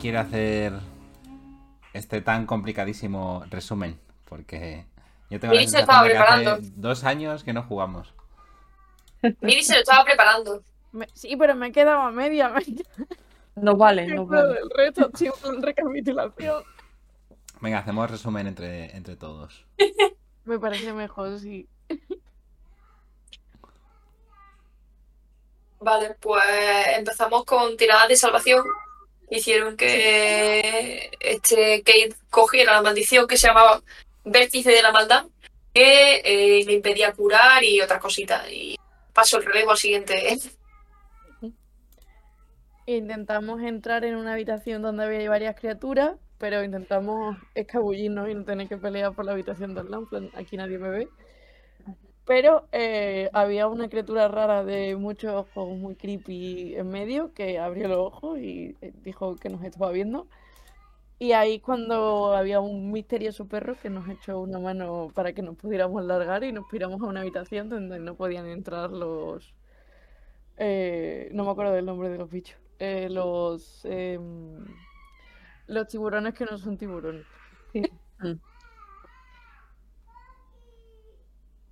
quiere hacer este tan complicadísimo resumen? Porque yo tengo la sensación estaba de que hace preparando. dos años que no jugamos. Miri se lo estaba preparando. Me- sí, pero me he quedado a media. Me he Nos vale, nos quedado vale. del siempre en recapitulación. Venga, hacemos resumen entre, entre todos. Me parece mejor, sí. Vale, pues empezamos con tiradas de salvación. Hicieron que este Kate cogiera la maldición que se llamaba Vértice de la Maldad, que eh, le impedía curar y otras cositas. Y paso el relevo al siguiente. Intentamos entrar en una habitación donde había varias criaturas, pero intentamos escabullirnos y no tener que pelear por la habitación del lado. Aquí nadie me ve. Pero eh, había una criatura rara de muchos ojos, muy creepy en medio, que abrió los ojos y eh, dijo que nos estaba viendo. Y ahí cuando había un misterioso perro que nos echó una mano para que nos pudiéramos largar y nos piramos a una habitación donde no podían entrar los... eh, no me acuerdo del nombre de los bichos. Eh, los... em, los tiburones que no son tiburones.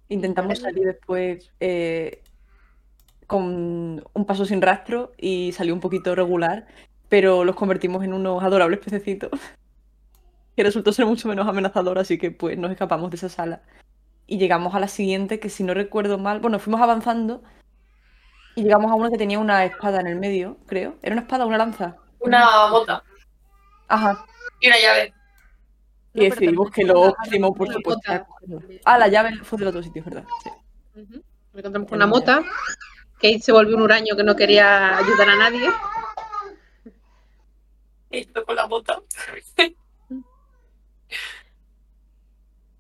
Intentamos salir después eh, con un paso sin rastro y salió un poquito regular, pero los convertimos en unos adorables pececitos. Que resultó ser mucho menos amenazador, así que pues nos escapamos de esa sala. Y llegamos a la siguiente, que si no recuerdo mal, bueno, fuimos avanzando y llegamos a una que tenía una espada en el medio, creo. ¿Era una espada o una lanza? Una bota Ajá. y una llave. Y decidimos que lo óptimo, por supuesto. Ah, la llave fue del otro sitio, ¿verdad? Sí. Nos encontramos con una mota. Kate se volvió un huraño que no quería ayudar a nadie. Y esto con la bota.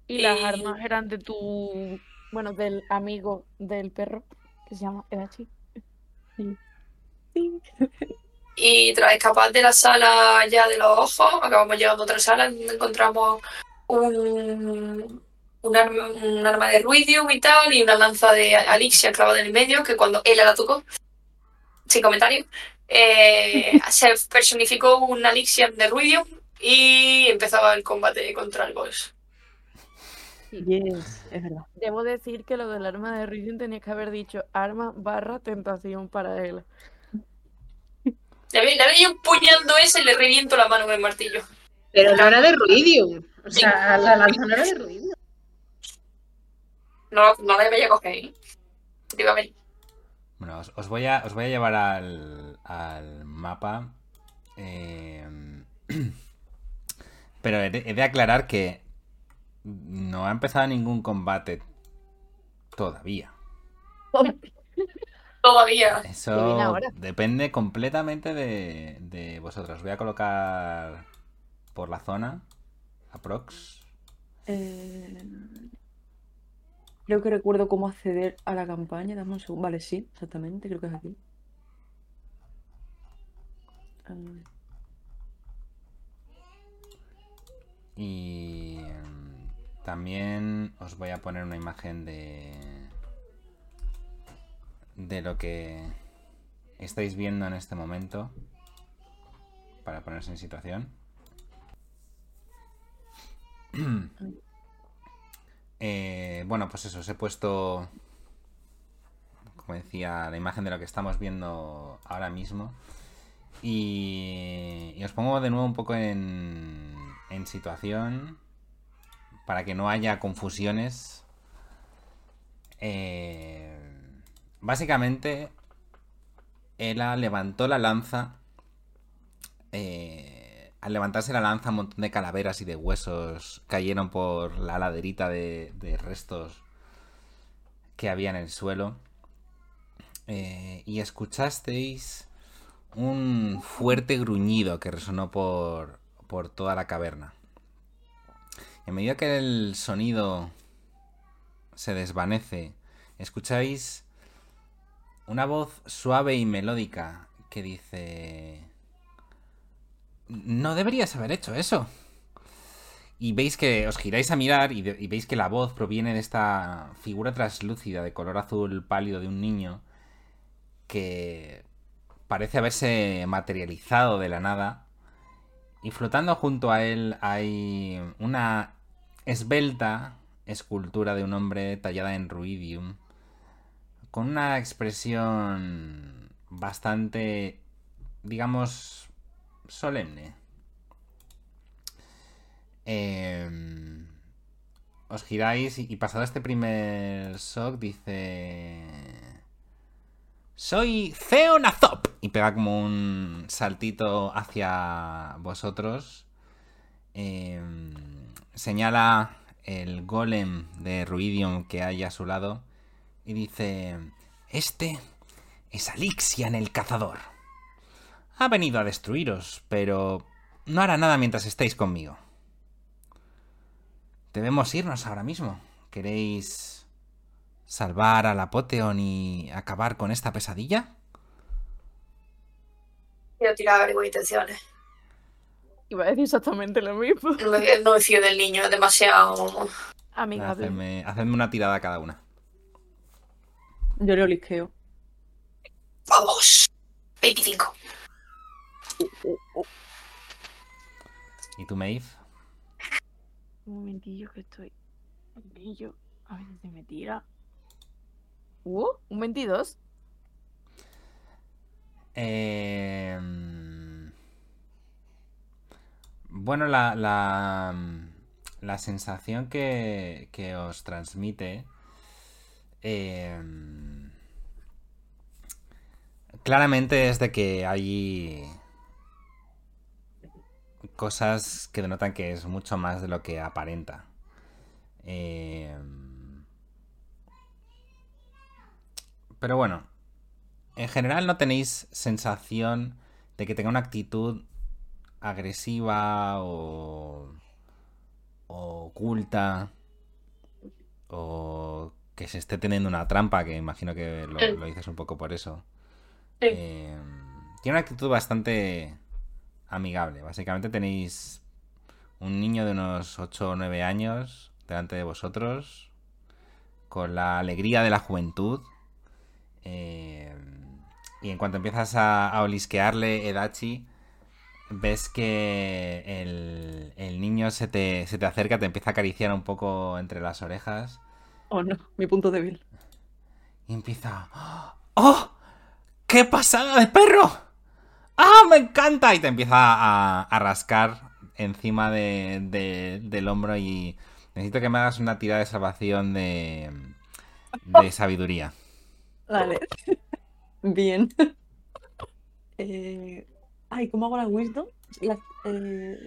Y las Y- armas eran de tu, bueno, del amigo del perro, que se llama Edachi. Y tras escapar de la sala ya de los ojos, acabamos llegando a otra sala donde encontramos un, un, arma, un arma de ruidium y tal, y una lanza de Alixia clavada en el medio, que cuando él la tocó, sin comentario, eh, se personificó un Alixia de ruidium y empezaba el combate contra el boss. Yes, es verdad. Debo decir que lo del arma de Radiant tenía que haber dicho arma barra tentación para él. Le ve- le veía un puñal ese y le reviento la mano con el martillo. Pero no era de Ruidium. O sea, la lanza no era de Ruidium. No, no la voy a coger. ¿eh? Efectivamente. Bueno, os, os voy, a, os voy a llevar al, al mapa. eh, pero he de, he de aclarar que no ha empezado ningún combate todavía. Todavía. Eso depende completamente de, de vosotros. Voy a colocar por la zona. Aprox. Eh, Creo que recuerdo cómo acceder a la campaña. Dame un segundo. Vale, sí, exactamente. Creo que es aquí. A ver. Y mm, también os voy a poner una imagen de de lo que estáis viendo en este momento para ponerse en situación. Eh, bueno, pues eso, os he puesto, como decía, la imagen de lo que estamos viendo ahora mismo. Y, os pongo de nuevo un poco en, en situación para que no haya confusiones. Eh, básicamente, Ela levantó la lanza. eh, al levantarse la lanza, un montón de calaveras y de huesos cayeron por la laderita de, de restos que había en el suelo. Eh, y escuchasteis un fuerte gruñido que resonó por, por toda la caverna. A medida que el sonido se desvanece, escucháis una voz suave y melódica que dice... No deberías haber hecho eso. Y veis que os giráis a mirar y, veis que la voz proviene de esta figura translúcida de color azul pálido de un niño que parece haberse materializado de la nada y flotando junto a él hay una esbelta escultura de un hombre tallada en ruidium, con una expresión bastante, digamos, solemne. Em, os giráis y, pasado este primer shock dice... Soy Zeonazop. Y pega como un saltito hacia vosotros. Em, señala el golem de Ruidium que hay a su lado. Y dice... Este es Alixian el cazador. Ha venido a destruiros, pero no hará nada mientras estéis conmigo. Debemos irnos ahora mismo. ¿Queréis salvar al Apoteon y acabar con esta pesadilla? Quiero tirar averiguar intenciones. Iba a decir exactamente lo mismo. No me, fío del niño, es demasiado. Amigable. Hacedme, hacedme una tirada cada una. Yo le olisqueo. Vamos. 25. ¿Y tú, Maeve? Un momentillo que estoy. ello. A ver si me tira. Uh, un 22. Eh, bueno, la, la, la sensación que, que os transmite eh, claramente es de que hay cosas que denotan que es mucho más de lo que aparenta. Eh, pero bueno, en general no tenéis sensación de que tenga una actitud agresiva o, o oculta o que se esté teniendo una trampa, que imagino que lo, dices un poco por eso. Sí. Eh, tiene una actitud bastante amigable. Básicamente tenéis un niño de unos 8 o 9 años delante de vosotros, con la alegría de la juventud. eh, y en cuanto empiezas a, a olisquearle, Edachi, ves que el, el niño se te, se te acerca, te empieza a acariciar un poco entre las orejas Oh no, mi punto débil. y empieza... ¡Oh! ¡Qué pasada de perro! ¡Ah, me encanta! Y te empieza a, a rascar encima de- de- del hombro y necesito que me hagas una tirada de salvación de, de sabiduría. Vale. Bien. Eh, Ay, ¿cómo hago la wisdom? La- eh,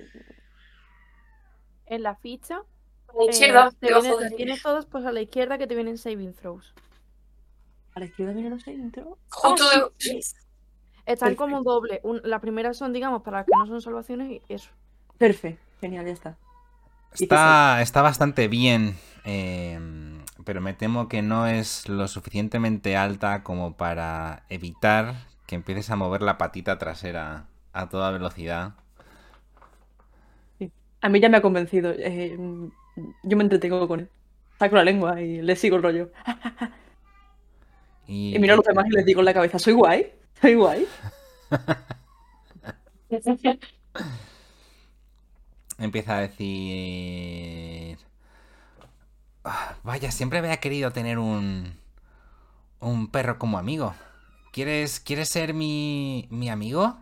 En la ficha. A la eh, izquierda, te debajo vienen- de- tienes todos pues a la izquierda que te vienen saving throws. A la izquierda viene los intro. Justo Ah, de- sí. Están como doble. Un- la primera son, digamos, para las que no son salvaciones y eso. Perfecto, genial, ya está. Está, está bastante bien, eh, pero me temo que no es lo suficientemente alta como para evitar que empieces a mover la patita trasera a toda velocidad. A mí ya me ha convencido. eh, yo me entretengo con él. Saco la lengua y le sigo el rollo. Y, Y miro a los demás y les digo en la cabeza, soy guay, soy guay. empieza a decir... "Ah, Vaya, siempre había querido tener un... Un perro como amigo. ¿Quieres, ¿quieres ser mi, mi amigo?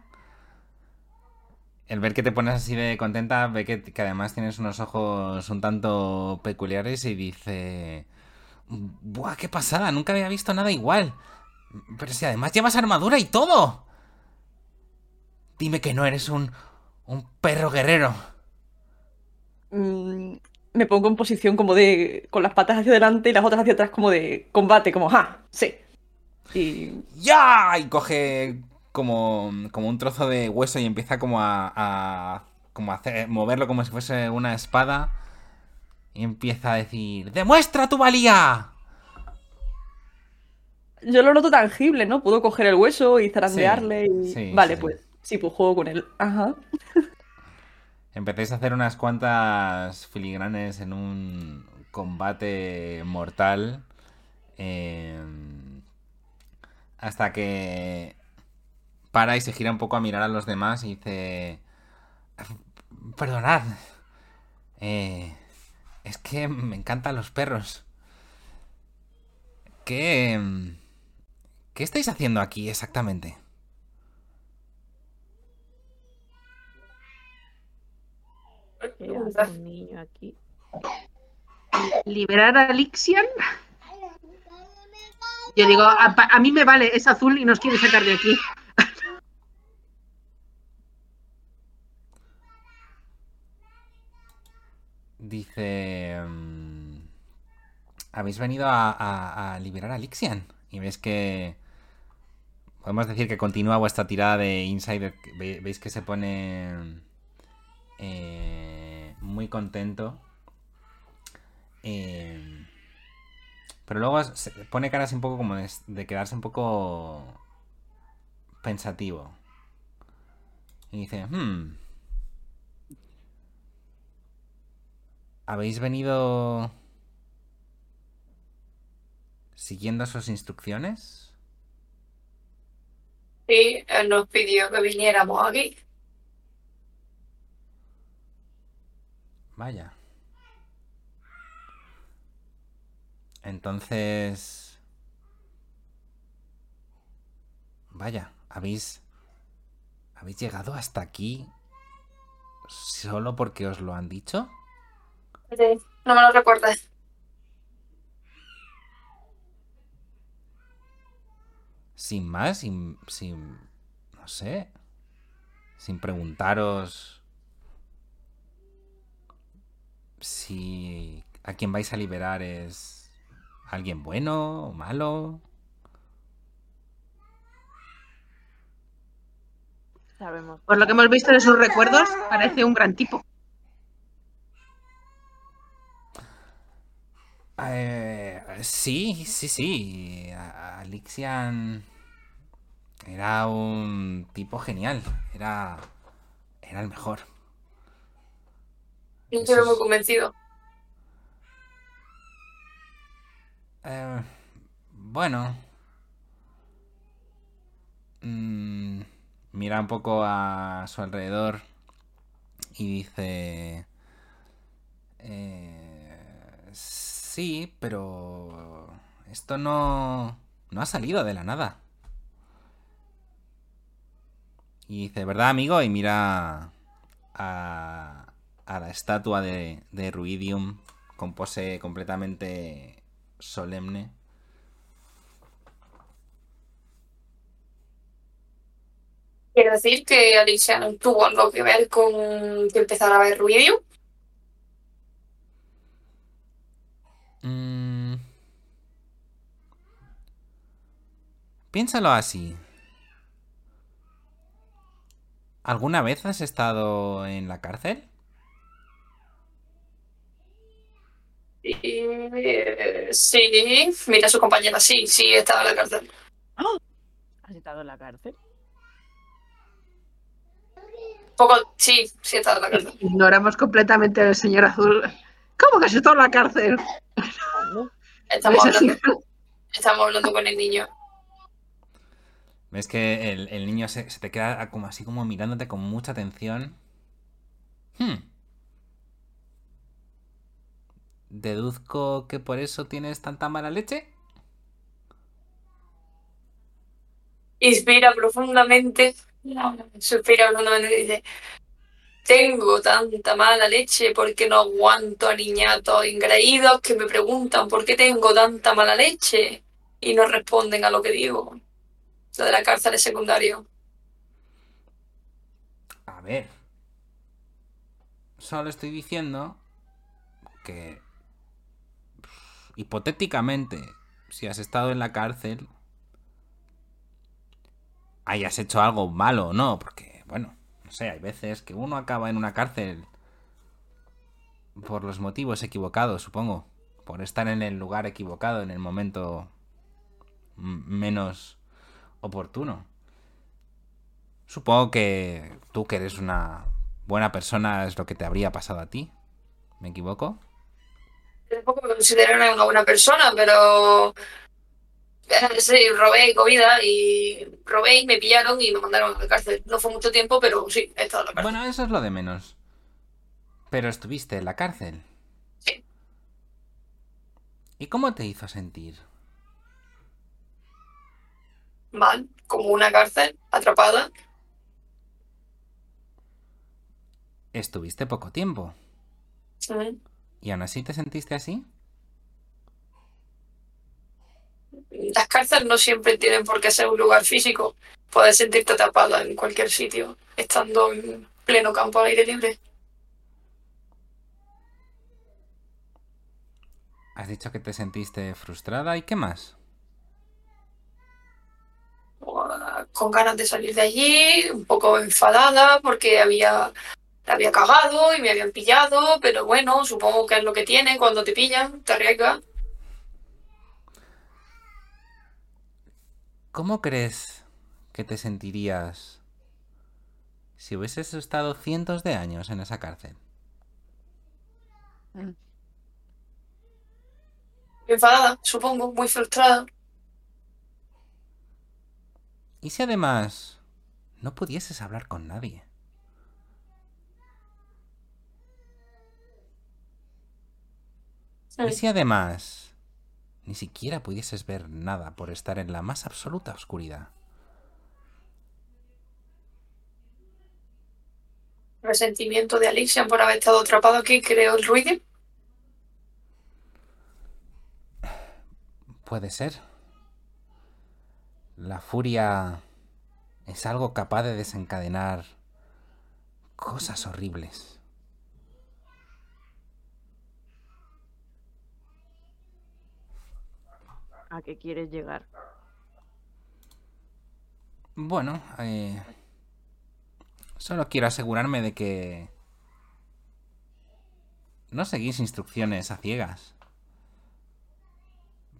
El ver que te pones así de contenta, ve que, que además tienes unos ojos un tanto peculiares y dice... ¡Buah, qué pasada! Nunca había visto nada igual. Pero si además llevas armadura y todo. Dime que no eres un... Un perro guerrero. Mm, me pongo en posición como de. con las patas hacia adelante y las otras hacia atrás, como de combate, como, ¡ja! Sí. Y. ¡Ya! Y coge como, como un trozo de hueso y empieza como a, a- como a hacer, moverlo como si fuese una espada. Y empieza a decir, ¡Demuestra tu valía! Yo lo noto tangible, ¿no? Puedo coger el hueso y zarandearle y. sí, vale, sí. pues. Sí, pues juego con él. Ajá. Empecéis a hacer unas cuantas filigranes en un combate mortal. eh, hasta que para y se gira un poco a mirar a los demás y dice... Perdonad. Eh, es que me encantan los perros. ¿Qué... ¿Qué estáis haciendo aquí exactamente? ¿Qué hace un niño aquí? Liberar a Lixian. Yo digo, a, a mí me vale, es azul y nos quiere sacar de aquí. Dice... mm, Habéis venido a, liberar a Lixian. Y ves que... Podemos decir que continúa vuestra tirada de Insider. Veis que se pone... eh, muy contento. Eh, pero luego se pone caras un poco como de, de quedarse un poco pensativo. Y dice, hmm. ¿Habéis venido siguiendo sus instrucciones? Sí, él nos pidió que viniéramos aquí. Vaya. Entonces... Vaya, habéis... ¿Habéis llegado hasta aquí solo porque os lo han dicho? Sí, No me lo recuerdes. Sin más, sin, sin... No sé. Sin preguntaros... Si a quien vais a liberar es alguien bueno o malo. Sabemos. Por lo que hemos visto de sus recuerdos, parece un gran tipo. Eh, sí, sí, sí. Alixian era un tipo genial. Era, era el mejor. Eso estoy muy convencido. Eh, bueno. Mm, mira un poco a su alrededor y dice... eh, sí, pero... Esto no... No ha salido de la nada. Y dice, ¿verdad, amigo? Y mira a, a la estatua de, de Ruidium con pose completamente solemne. Quiero decir que Alicia no tuvo algo que ver con que empezara a ver ruido. Mm. Piénsalo así. ¿Alguna vez has estado en la cárcel? Eh, sí, mira a su compañera, sí, sí, estaba en la cárcel. ¿Has estado en la cárcel? Poco, sí, sí estaba en la cárcel. Ignoramos completamente al señor azul. ¿Cómo que se está en la cárcel? Estamos hablando, estamos hablando con el niño. Ves que el, el niño se, se te queda como así como mirándote con mucha atención. Hmm. Deduzco que por eso tienes tanta mala leche. Inspira profundamente, suspira profundamente y dice, tengo tanta mala leche porque no aguanto a niñatos ingreídos que me preguntan por qué tengo tanta mala leche y no responden a lo que digo. Lo de la cárcel es secundario. A ver. Solo estoy diciendo que hipotéticamente, si has estado en la cárcel, hayas hecho algo malo o no, porque, bueno, no sé, hay veces que uno acaba en una cárcel por los motivos equivocados, supongo, por estar en el lugar equivocado, en el momento menos oportuno. Supongo que tú que eres una buena persona es lo que te habría pasado a ti. ¿Me equivoco? Tampoco me considero una buena persona, pero sí, robé comida y robé y me pillaron y me mandaron a la cárcel. No fue mucho tiempo, pero sí, he estado en la cárcel. Bueno, eso es lo de menos. Pero estuviste en la cárcel. Sí. ¿Y cómo te hizo sentir? Mal, como una cárcel, atrapada. Estuviste poco tiempo. Mm. ¿Y aún así te sentiste así? Las cárceles no siempre tienen por qué ser un lugar físico. Puedes sentirte atrapada en cualquier sitio, estando en pleno campo al aire libre. Has dicho que te sentiste frustrada y qué más. Con ganas de salir de allí, un poco enfadada porque había, la había cagado y me habían pillado, pero bueno, supongo que es lo que tiene cuando te pillan, te arriesgas. ¿Cómo crees que te sentirías si hubieses estado cientos de años en esa cárcel? Enfadada, supongo, muy frustrada. ¿Y si además no pudieses hablar con nadie? ¿Y si además ni siquiera pudieses ver nada por estar en la más absoluta oscuridad? Resentimiento de Alicia por haber estado atrapado aquí, creo el ruido. Puede ser. La furia es algo capaz de desencadenar cosas horribles. ¿A qué quieres llegar? Bueno, eh, solo quiero asegurarme de que no seguís instrucciones a ciegas.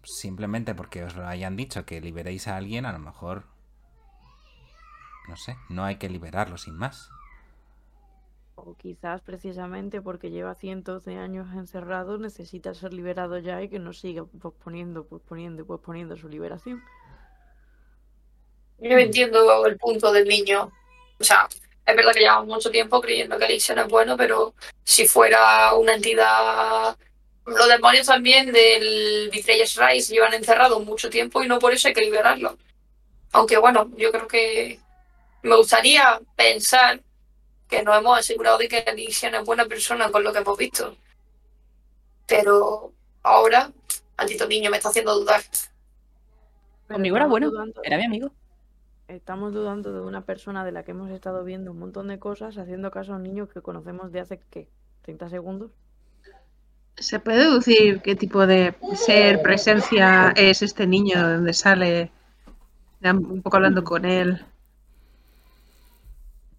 Simplemente porque os lo hayan dicho que liberéis a alguien, a lo mejor... No sé, no hay que liberarlo sin más. O quizás precisamente porque lleva cientos de años encerrado necesita ser liberado ya y que no siga posponiendo, posponiendo posponiendo su liberación. Yo entiendo el punto del niño. O sea, es verdad que llevamos mucho tiempo creyendo que no es bueno, pero si fuera una entidad... Los demonios también del Betrayers Rise llevan encerrados mucho tiempo y no por eso hay que liberarlo. Aunque bueno, yo creo que me gustaría pensar que nos hemos asegurado de que Alicia no es buena persona con lo que hemos visto. Pero ahora, maldito niño, me está haciendo dudar. Conmigo era Estamos bueno, dudando- era mi amigo. Estamos dudando de una persona de la que hemos estado viendo un montón de cosas, haciendo caso a un niño que conocemos de hace, ¿qué? ¿30 segundos? ¿Se puede deducir qué tipo de ser, presencia es este niño de donde sale? Un poco hablando con él.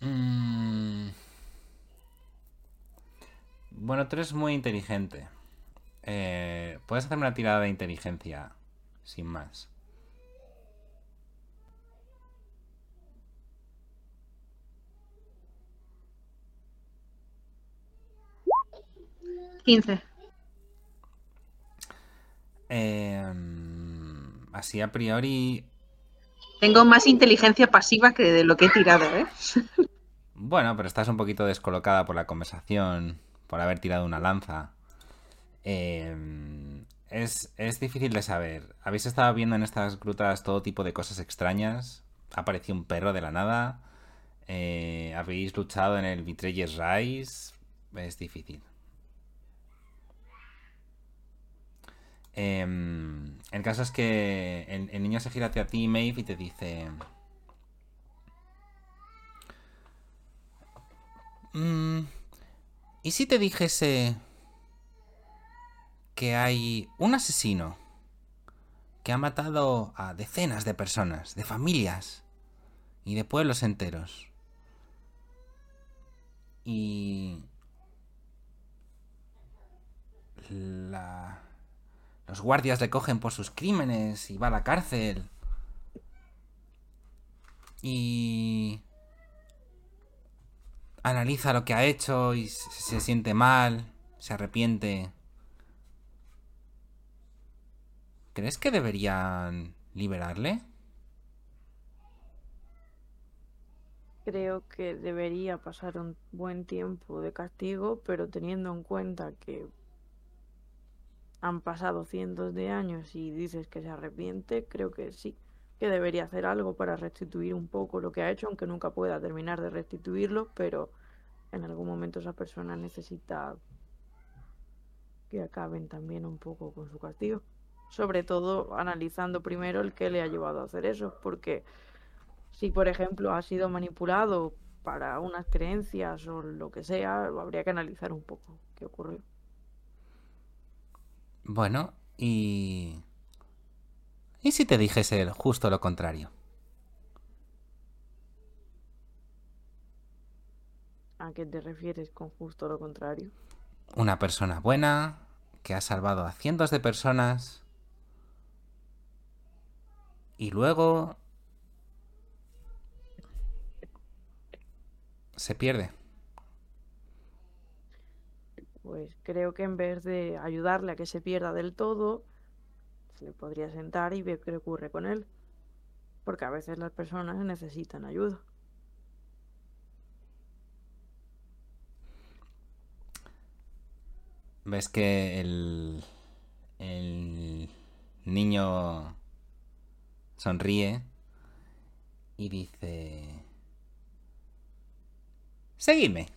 Mm. Bueno, tú eres muy inteligente. Eh, Puedes hacerme una tirada de inteligencia, sin más. 15. Eh, así a priori, Tengo más inteligencia pasiva que de lo que he tirado, ¿eh? bueno, pero estás un poquito descolocada por la conversación, por haber tirado una lanza. Eh, es, es difícil de saber. Habéis estado viendo en estas grutas todo tipo de cosas extrañas. Ha aparecido un perro de la nada. Eh, habéis luchado en el Betrayers Rise. Es difícil. Em, el caso es que el, el niño se gira hacia ti, Maeve, y te dice... "Mm, ¿Y si te dijese que hay un asesino que ha matado a decenas de personas, de familias y de pueblos enteros? Y... La... Los guardias le cogen por sus crímenes y va a la cárcel. Y... Analiza lo que ha hecho y se, se siente mal, se arrepiente. ¿Crees que deberían liberarle? creo que debería pasar un buen tiempo de castigo, pero teniendo en cuenta que han pasado cientos de años y dices que se arrepiente, creo que sí, que debería hacer algo para restituir un poco lo que ha hecho, aunque nunca pueda terminar de restituirlo, pero en algún momento esa persona necesita que acaben también un poco con su castigo. Sobre todo analizando primero el que le ha llevado a hacer eso, porque si por ejemplo ha sido manipulado para unas creencias o lo que sea, habría que analizar un poco qué ocurrió. Bueno, y... ¿Y si te dijese justo lo contrario? ¿A qué te refieres con justo lo contrario? Una persona buena que ha salvado a cientos de personas y luego se pierde. Pues creo que en vez de ayudarle a que se pierda del todo, le podría sentar y ver qué ocurre con él. Porque a veces las personas necesitan ayuda. Ves que el, el niño sonríe y dice... Seguidme.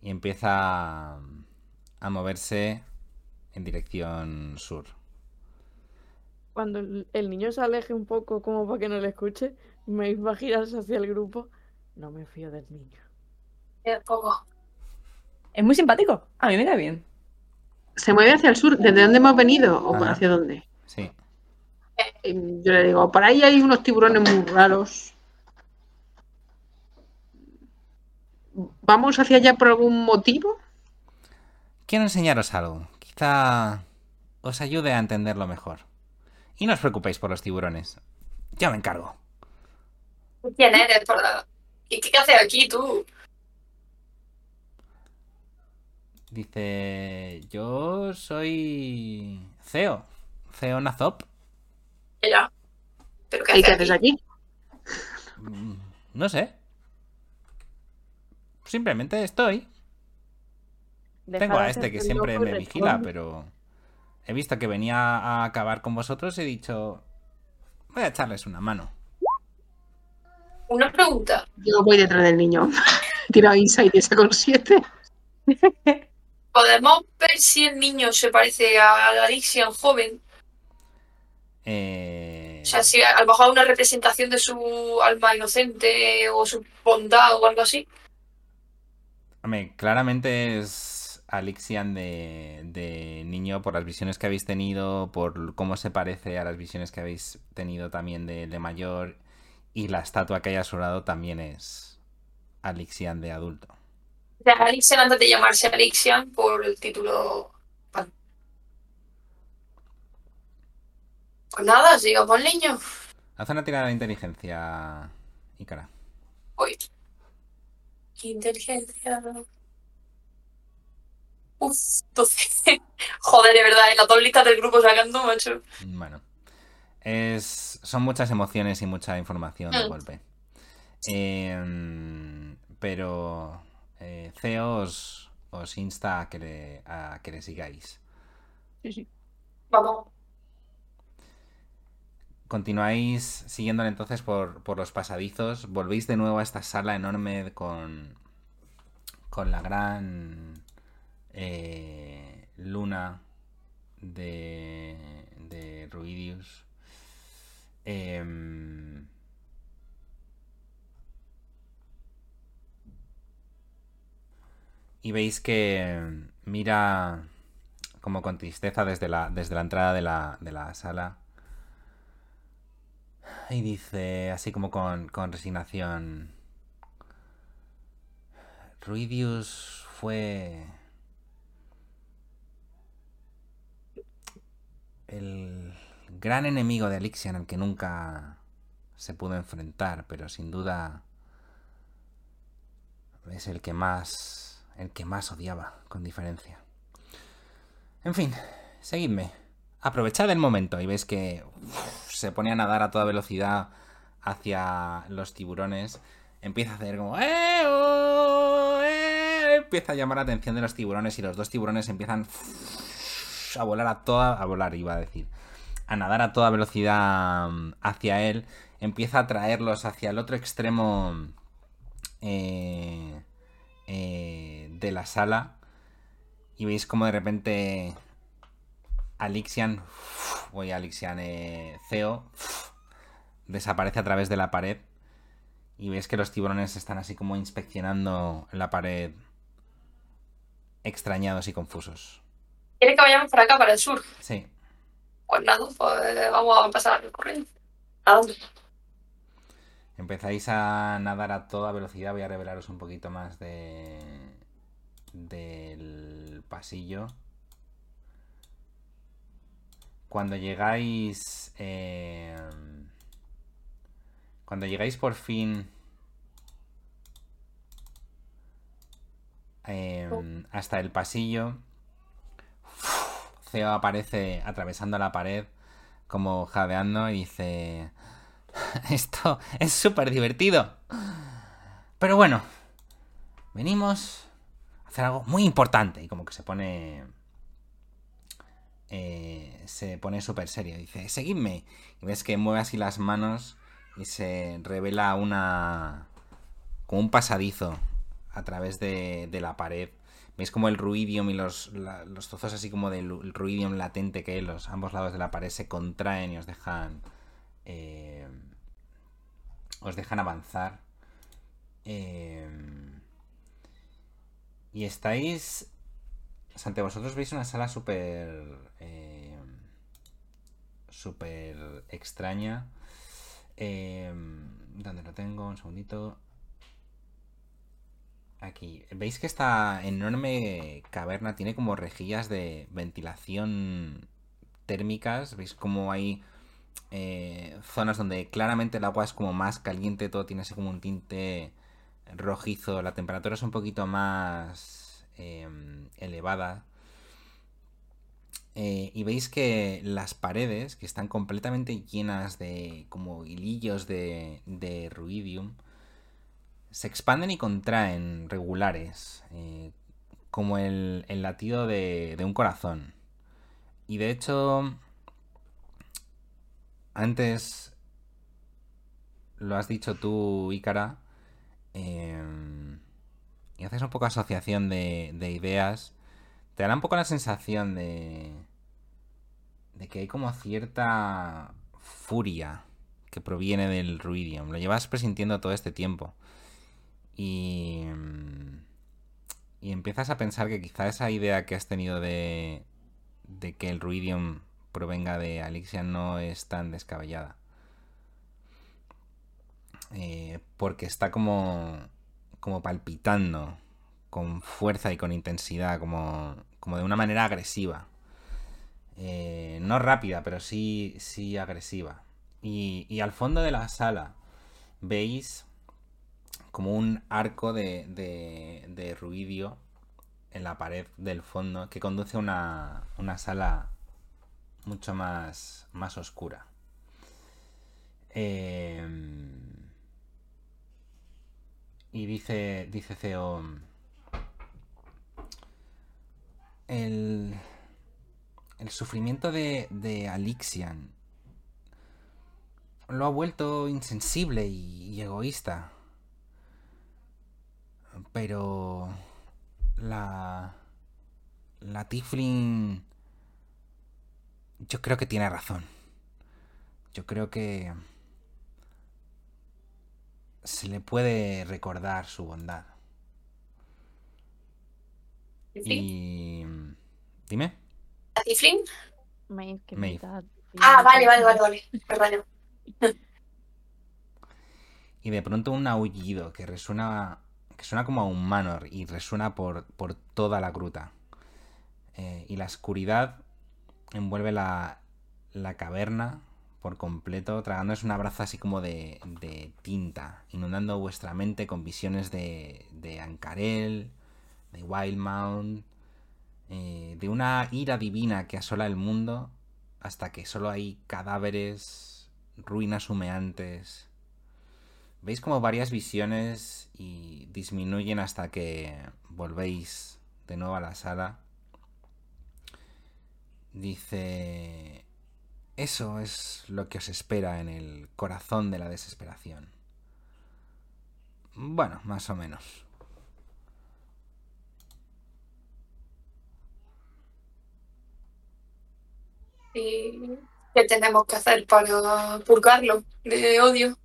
Y empieza a moverse en dirección sur. Cuando el el niño se aleje un poco como para que no le escuche, me iba a girarse hacia el grupo. No me fío del niño. Eh, poco. Es muy simpático. A mí me cae bien. ¿Se mueve hacia el sur? ¿Desde dónde hemos venido? ¿O Ajá. hacia dónde? Sí. Y Yo le digo, por ahí hay unos tiburones muy raros. ¿Vamos hacia allá por algún motivo? Quiero enseñaros algo. Quizá os ayude a entenderlo mejor. Y no os preocupéis por los tiburones. Yo me encargo. ¿Quién eres? Por la... ¿Y qué haces aquí tú? Dice, yo soy Ceo. Ceo Nazop. Ella. ¿Pero qué ¿Y qué haces haces aquí? Mm, No sé. Simplemente estoy. Tengo a este que siempre me vigila, pero he visto que venía a acabar con vosotros y he dicho, voy a echarles una mano. Una pregunta. Yo voy detrás del niño. Tira insight y saco un 7. ¿Podemos ver si el niño se parece a la Alixian joven? Eh, O sea, si a lo mejor hay una representación de su alma inocente o su bondad o algo así. hombre, claramente es Alixian de, de niño por las visiones que habéis tenido, por cómo se parece a las visiones que habéis tenido también de, de mayor y la estatua que haya sobrado también es Alixian de adulto. O sea, Alixian antes de llamarse Alixian por el título. Pues nada, sigamos niño. Haz una tirada de inteligencia, Ícara. Uy. Inteligencia. Uf, 12. Joder, de verdad, en las dos listas del grupo sacando, macho. Bueno, es, son muchas emociones y mucha información de Mm. golpe. Em, pero eh, Ceo os, os insta a que, le, a que le sigáis. Sí, sí. Vamos. Continuáis siguiéndole entonces por, por los pasadizos. Volvéis de nuevo a esta sala enorme con, con la gran eh, luna de, de Ruidius. Em, y veis que mira como con tristeza desde la, desde la entrada de la, de la sala. Y dice, así como con, con resignación, Ruidius fue el gran enemigo de Alixian al que nunca se pudo enfrentar, pero sin duda es el que más, el que más odiaba, con diferencia. En fin, seguidme. Aprovechad el momento y veis que se pone a nadar a toda velocidad hacia los tiburones empieza a hacer como... "Eh, oh, eh", empieza a llamar la atención de los tiburones y los dos tiburones empiezan a volar a toda... A volar, iba a decir. A nadar a toda velocidad mm, hacia él. Empieza a traerlos hacia el otro extremo eh, eh, de la sala. Y veis como de repente Alixian, voy a Alixian, eh, Ceo, desaparece a través de la pared. Y veis que los tiburones están así como inspeccionando la pared, extrañados y confusos. ¿Quiere que vayamos para acá, para el sur? Sí. Pues nada, pues vamos a pasar al corriente. ¿A dónde? Empezáis a nadar a toda velocidad. Voy a revelaros un poquito más de del pasillo. Cuando llegáis, eh, cuando llegáis por fin eh, hasta el pasillo, Ceo aparece atravesando la pared como jadeando y dice... Esto es súper divertido. Pero bueno, venimos a hacer algo muy importante. Y como que se pone... eh, se pone súper serio. Dice, seguidme. Y ves que mueve así las manos y se revela una... como un pasadizo a través de, de la pared. Veis como el ruidium y los, los trozos así como del ruidium latente que hay los ambos lados de la pared se contraen y os dejan... eh, os dejan avanzar. Eh, y estáis... o sea, ante vosotros veis una sala súper... eh, súper extraña. Eh, ¿Dónde lo tengo? Un segundito. Aquí. ¿Veis que esta enorme caverna tiene como rejillas de ventilación térmicas? ¿Veis como hay eh, zonas donde claramente el agua es como más caliente, todo tiene así como un tinte rojizo, la temperatura es un poquito más eh, elevada. Eh, y veis que las paredes, que están completamente llenas de como hilillos de, de ruidium, se expanden y contraen regulares, eh, como el, el latido de, de un corazón. Y de hecho, antes lo has dicho tú, Ícara, eh, y haces un poco asociación de, de ideas, te da un poco la sensación de, de que hay como cierta furia que proviene del ruidium. Lo llevas presintiendo todo este tiempo. Y, y empiezas a pensar que quizá esa idea que has tenido de, de que el ruidium provenga de Alixia no es tan descabellada. Eh, porque está como, como palpitando con fuerza y con intensidad, como, como de una manera agresiva. Eh, no rápida, pero sí, sí agresiva. Y, y al fondo de la sala veis como un arco de, de, de ruidio en la pared del fondo que conduce a una, una sala mucho más, más oscura. Eh, y dice, dice Ceo, el, el sufrimiento de, de Alixian lo ha vuelto insensible y, y egoísta. Pero la la Tiflin yo creo que tiene razón. Yo creo que se le puede recordar su bondad. ¿Tiflin? Y dime. ¿La Tiflin? Que mitad- Ah, vale, vale, vale, vale. Perdón. Y de pronto un aullido que resuena. Que suena como a un manor y resuena por, por toda la gruta. Eh, y la oscuridad envuelve la, la caverna por completo, tragándose un abrazo así como de, de tinta, inundando vuestra mente con visiones de, de Ancarel, de Wildmount, eh, de una ira divina que asola el mundo hasta que solo hay cadáveres, ruinas humeantes, Veis como varias visiones y disminuyen hasta que volvéis de nuevo a la sala. Dice, eso es lo que os espera en el corazón de la desesperación. Bueno, más o menos. ¿Y qué tenemos que hacer para purgarlo de odio?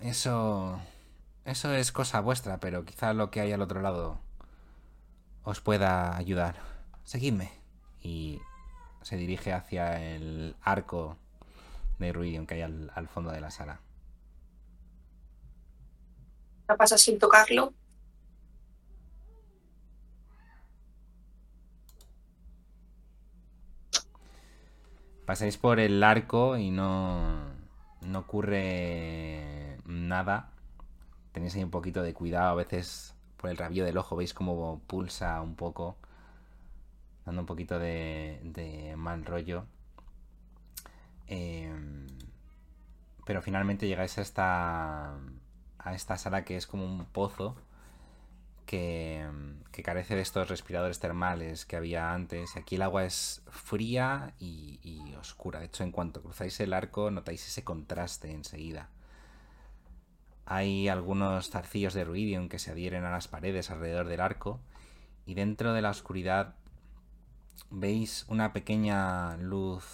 Eso... Eso es cosa vuestra, pero quizá lo que hay al otro lado os pueda ayudar. Seguidme. Y se dirige hacia el arco de Ruidium que hay al, al fondo de la sala. ¿Qué pasa sin tocarlo? Pasáis por el arco y no, no ocurre nada. Tenéis ahí un poquito de cuidado. A veces por el rabillo del ojo veis como pulsa un poco. Dando un poquito de, mal rollo. Em, pero finalmente llegáis a esta, a esta sala que es como un pozo que, que carece de estos respiradores termales que había antes. Aquí el agua es fría y, y oscura. De hecho, en cuanto cruzáis el arco, notáis ese contraste enseguida. Hay algunos zarcillos de ruidium que se adhieren a las paredes alrededor del arco. Y dentro de la oscuridad veis una pequeña luz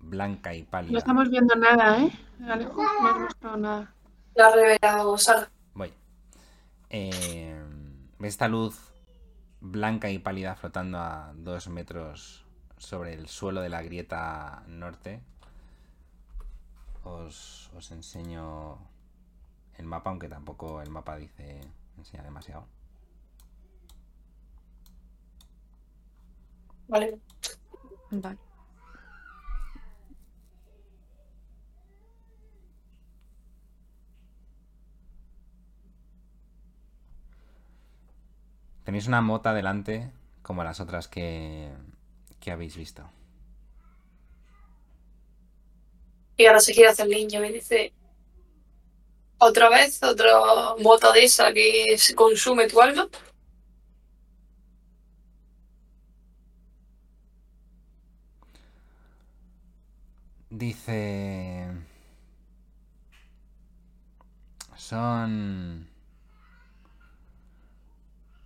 blanca y pálida. No estamos viendo nada, ¿eh? Alejo, no has mostrado nada. La revelado Sara. Voy. Eh, ¿Ves esta luz blanca y pálida flotando a dos metros sobre el suelo de la grieta norte? Os, os enseño el mapa, aunque tampoco el mapa dice enseña demasiado. Vale. Vale. Tenéis una mota delante, como las otras que, que habéis visto. Y ahora se gira hacia el niño y dice: ¿Otra vez? ¿Otra mota de esa que se consume tu alma? Dice... Son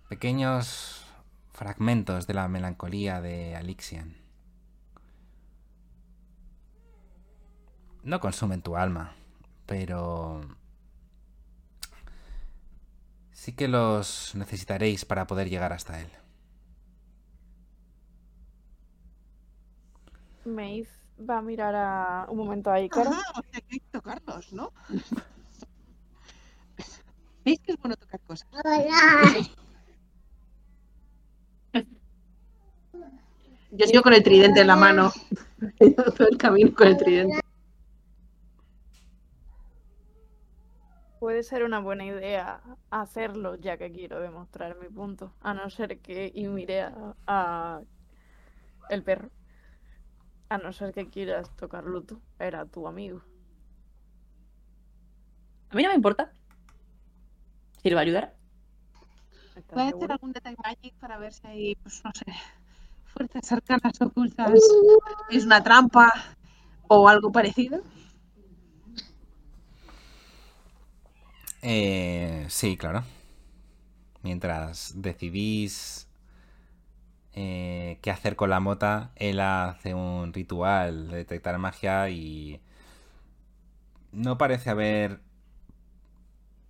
pequeños fragmentos de la melancolía de Alixian. No consumen tu alma, pero sí que los necesitaréis para poder llegar hasta él. Maeve va a mirar a un momento a Icar. Ajá, o sea que hay que tocarlos, ¿no? ¿Veis que es bueno tocar cosas? Yo sigo con el tridente en la mano. Todo el camino con el tridente. Puede ser una buena idea hacerlo, ya que quiero demostrar mi punto. A no ser que y mire a, a el perro. A no ser que quieras tocarlo tú. Era tu amigo. A mí no me importa. Si le va a ayudar. ¿Estás Voy a hacer seguro? algún Detect Magic para ver si hay, pues no sé, fuerzas arcanas ocultas. ¿Es una trampa o algo parecido? Eh, sí, claro. Mientras decidís eh, qué hacer con la mota, él hace un ritual de detectar magia y no parece haber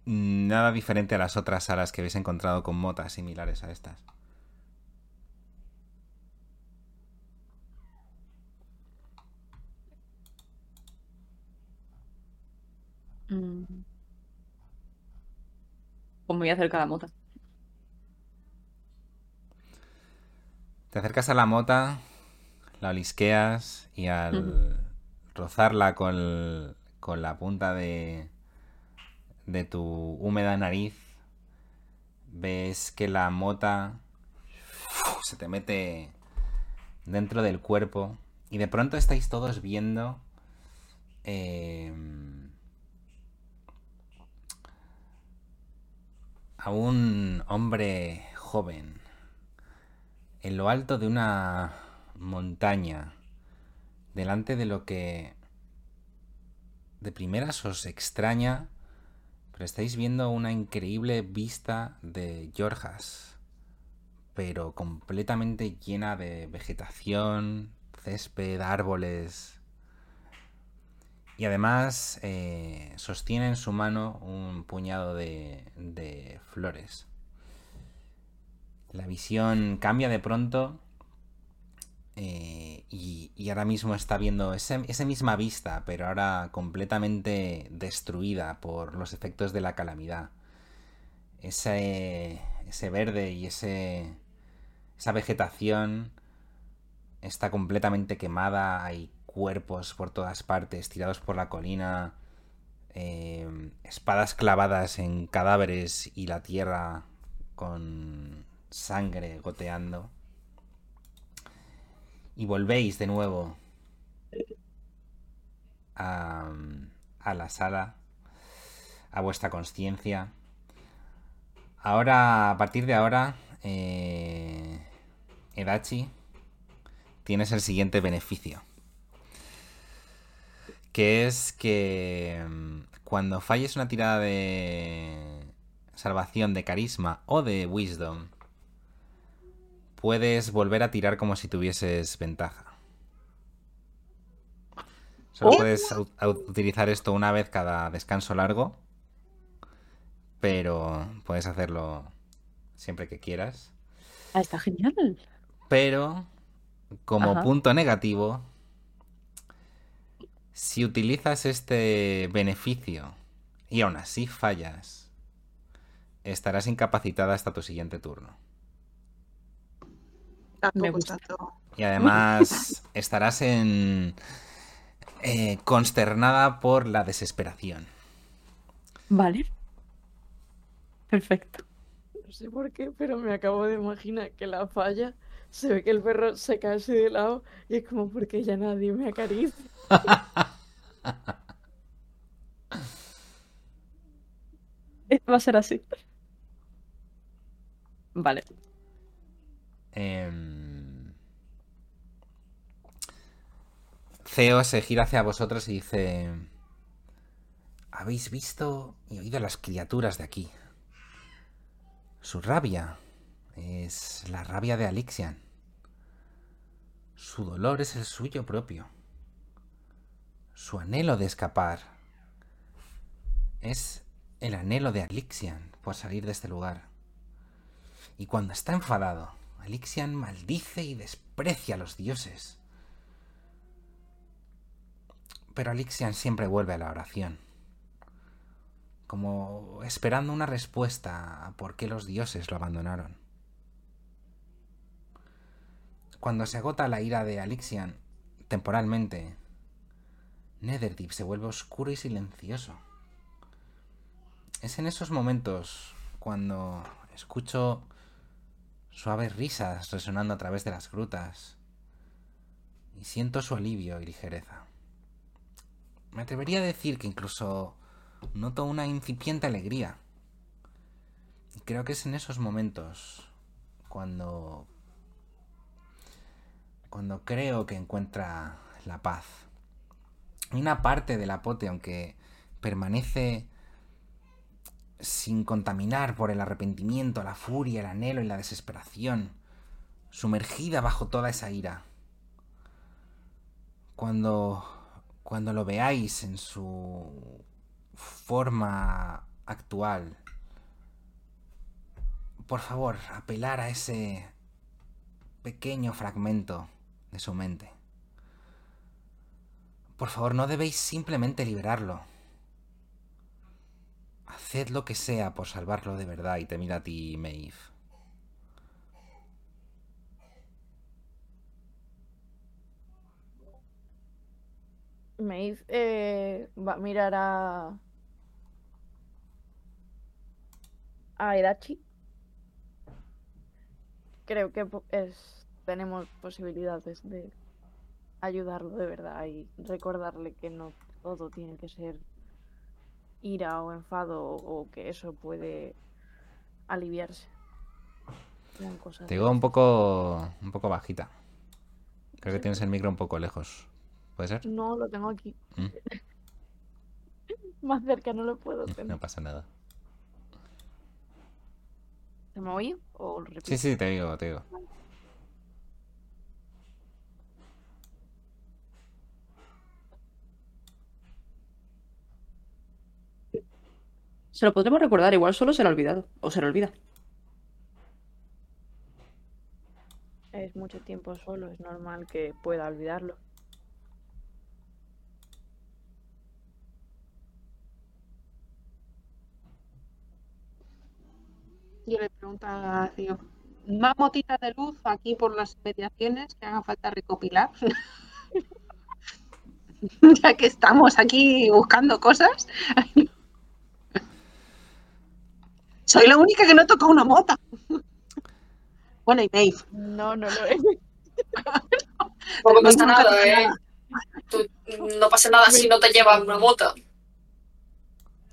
nada diferente a las otras salas que habéis encontrado con motas similares a estas. Mm. Pues me voy a acercar a la mota. Te acercas a la mota, la olisqueas y al rozarla con, con la punta de, de tu húmeda nariz, ves que la mota se te mete dentro del cuerpo y de pronto estáis todos viendo em, a un hombre joven en lo alto de una montaña, delante de lo que de primeras os extraña, pero estáis viendo una increíble vista de Yorjas, pero completamente llena de vegetación, césped, árboles. Y además eh, sostiene en su mano un puñado de, flores. La visión cambia de pronto eh, y, ahora mismo está viendo esa misma vista, pero ahora completamente destruida por los efectos de la calamidad. Ese, ese verde y ese, esa vegetación está completamente quemada, hay cuerpos por todas partes, tirados por la colina, eh, espadas clavadas en cadáveres y la tierra con sangre goteando. Y volvéis de nuevo a, a la sala, a vuestra conciencia. Ahora, a partir de ahora, eh, Edachi, tienes el siguiente beneficio. Que es que mm, cuando falles una tirada de salvación de carisma o de wisdom, puedes volver a tirar como si tuvieses ventaja. Solo Oh. puedes utilizar esto una vez cada descanso largo, pero puedes hacerlo siempre que quieras. Ah, está genial. Pero, como Ajá. punto negativo, si utilizas este beneficio y aún así fallas, estarás incapacitada hasta tu siguiente turno. Es gusta. Y además estarás en eh, consternada por la desesperación. Vale. Perfecto. No sé por qué, pero me acabo de imaginar que la falla se ve que el perro se cae así de lado y es como porque ya nadie me acaricia. Eh, Va a ser así. Vale. Em, Ceo se gira hacia vosotros y dice... Habéis visto y oído a las criaturas de aquí. Su rabia es la rabia de Alixian. Su dolor es el suyo propio. Su anhelo de escapar es el anhelo de Alixian por salir de este lugar. Y cuando está enfadado, Alixian maldice y desprecia a los dioses. Pero Alixian siempre vuelve a la oración, como esperando una respuesta a por qué los dioses lo abandonaron. Cuando se agota la ira de Alixian, temporalmente, Netherdeep se vuelve oscuro y silencioso. Es en esos momentos cuando escucho suaves risas resonando a través de las grutas y siento su alivio y ligereza. Me atrevería a decir que incluso noto una incipiente alegría. Y creo que es en esos momentos cuando cuando creo que encuentra la paz. Una parte del apote, aunque permanece sin contaminar por el arrepentimiento, la furia, el anhelo y la desesperación, sumergida bajo toda esa ira. Cuando cuando lo veáis en su forma actual, por favor, apelar a ese pequeño fragmento de su mente. Por favor, no debéis simplemente liberarlo. Haced lo que sea por salvarlo de verdad y te mira a ti, Maeve. Maeve eh, va a mirar a. a. Creo que es, tenemos posibilidades de ayudarlo de verdad y recordarle que no todo tiene que ser ira o enfado o que eso puede aliviarse. Cosas Te digo un poco, un poco bajita. Creo que tienes el micro un poco lejos. ¿Puede ser? No, lo tengo aquí. Mm. Más cerca no lo puedo tener. No pasa nada. ¿Se me oye? ¿O lo repito? Sí, sí, te digo, te digo. Se lo podremos recordar, igual solo se lo ha olvidado. O se lo olvida. Es mucho tiempo solo, es normal que pueda olvidarlo. Yo le pregunto a Río, ¿más motitas de luz aquí por las mediaciones que haga falta recopilar? ya que estamos aquí buscando cosas. Soy la única que no toca una mota. bueno, y Maeve. No, no lo es. Tampoco pasa nada, ¿eh? Tú- no pasa nada si no te llevas una moto.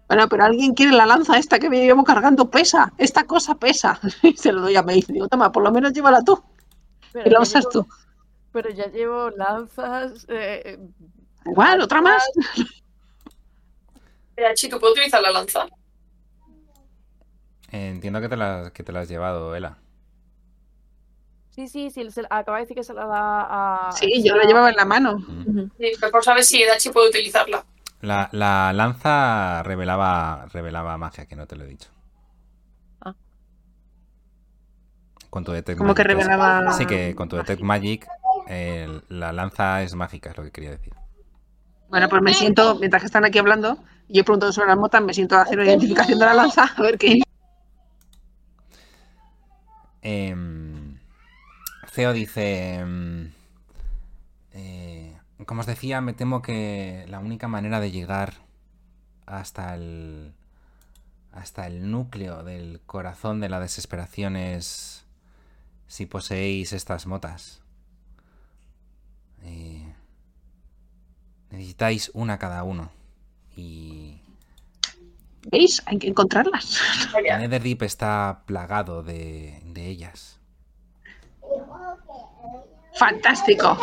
Bueno, pero alguien quiere la lanza esta que me llevo cargando, pesa. Esta cosa pesa. Y se lo doy a Maeve. Digo, toma, por lo menos llévala tú. Pero Y la usas llevo- tú. Pero ya llevo lanzas. eh, Igual, otra más. Mira, Chi, ¿tú puedes utilizar la lanza? Entiendo que te, la, que te la has llevado, Ela. Sí, sí, sí, se- acaba de decir que se la da a. Sí, yo la llevaba en la mano. Sí, pero por saber si Dachi puede utilizarla. La, la lanza revelaba, revelaba magia, que no te lo he dicho. Ah. Con tu Detect Como que Magic, revelaba. Sí, que con tu Detect Magic la lanza es mágica, es lo que quería decir. Bueno, pues me siento, mientras que están aquí hablando, y yo pregunto sobre las motas, me siento a hacer una identificación de la lanza, a ver qué. Ceo dice... em, eh, como os decía, me temo que la única manera de llegar hasta el... hasta el núcleo del corazón de la desesperación es si poseéis estas motas. Eh, necesitáis una cada uno. Y ¿Veis? Hay que encontrarlas. Vaya. Netherdeep está plagado de, de ellas. Fantástico.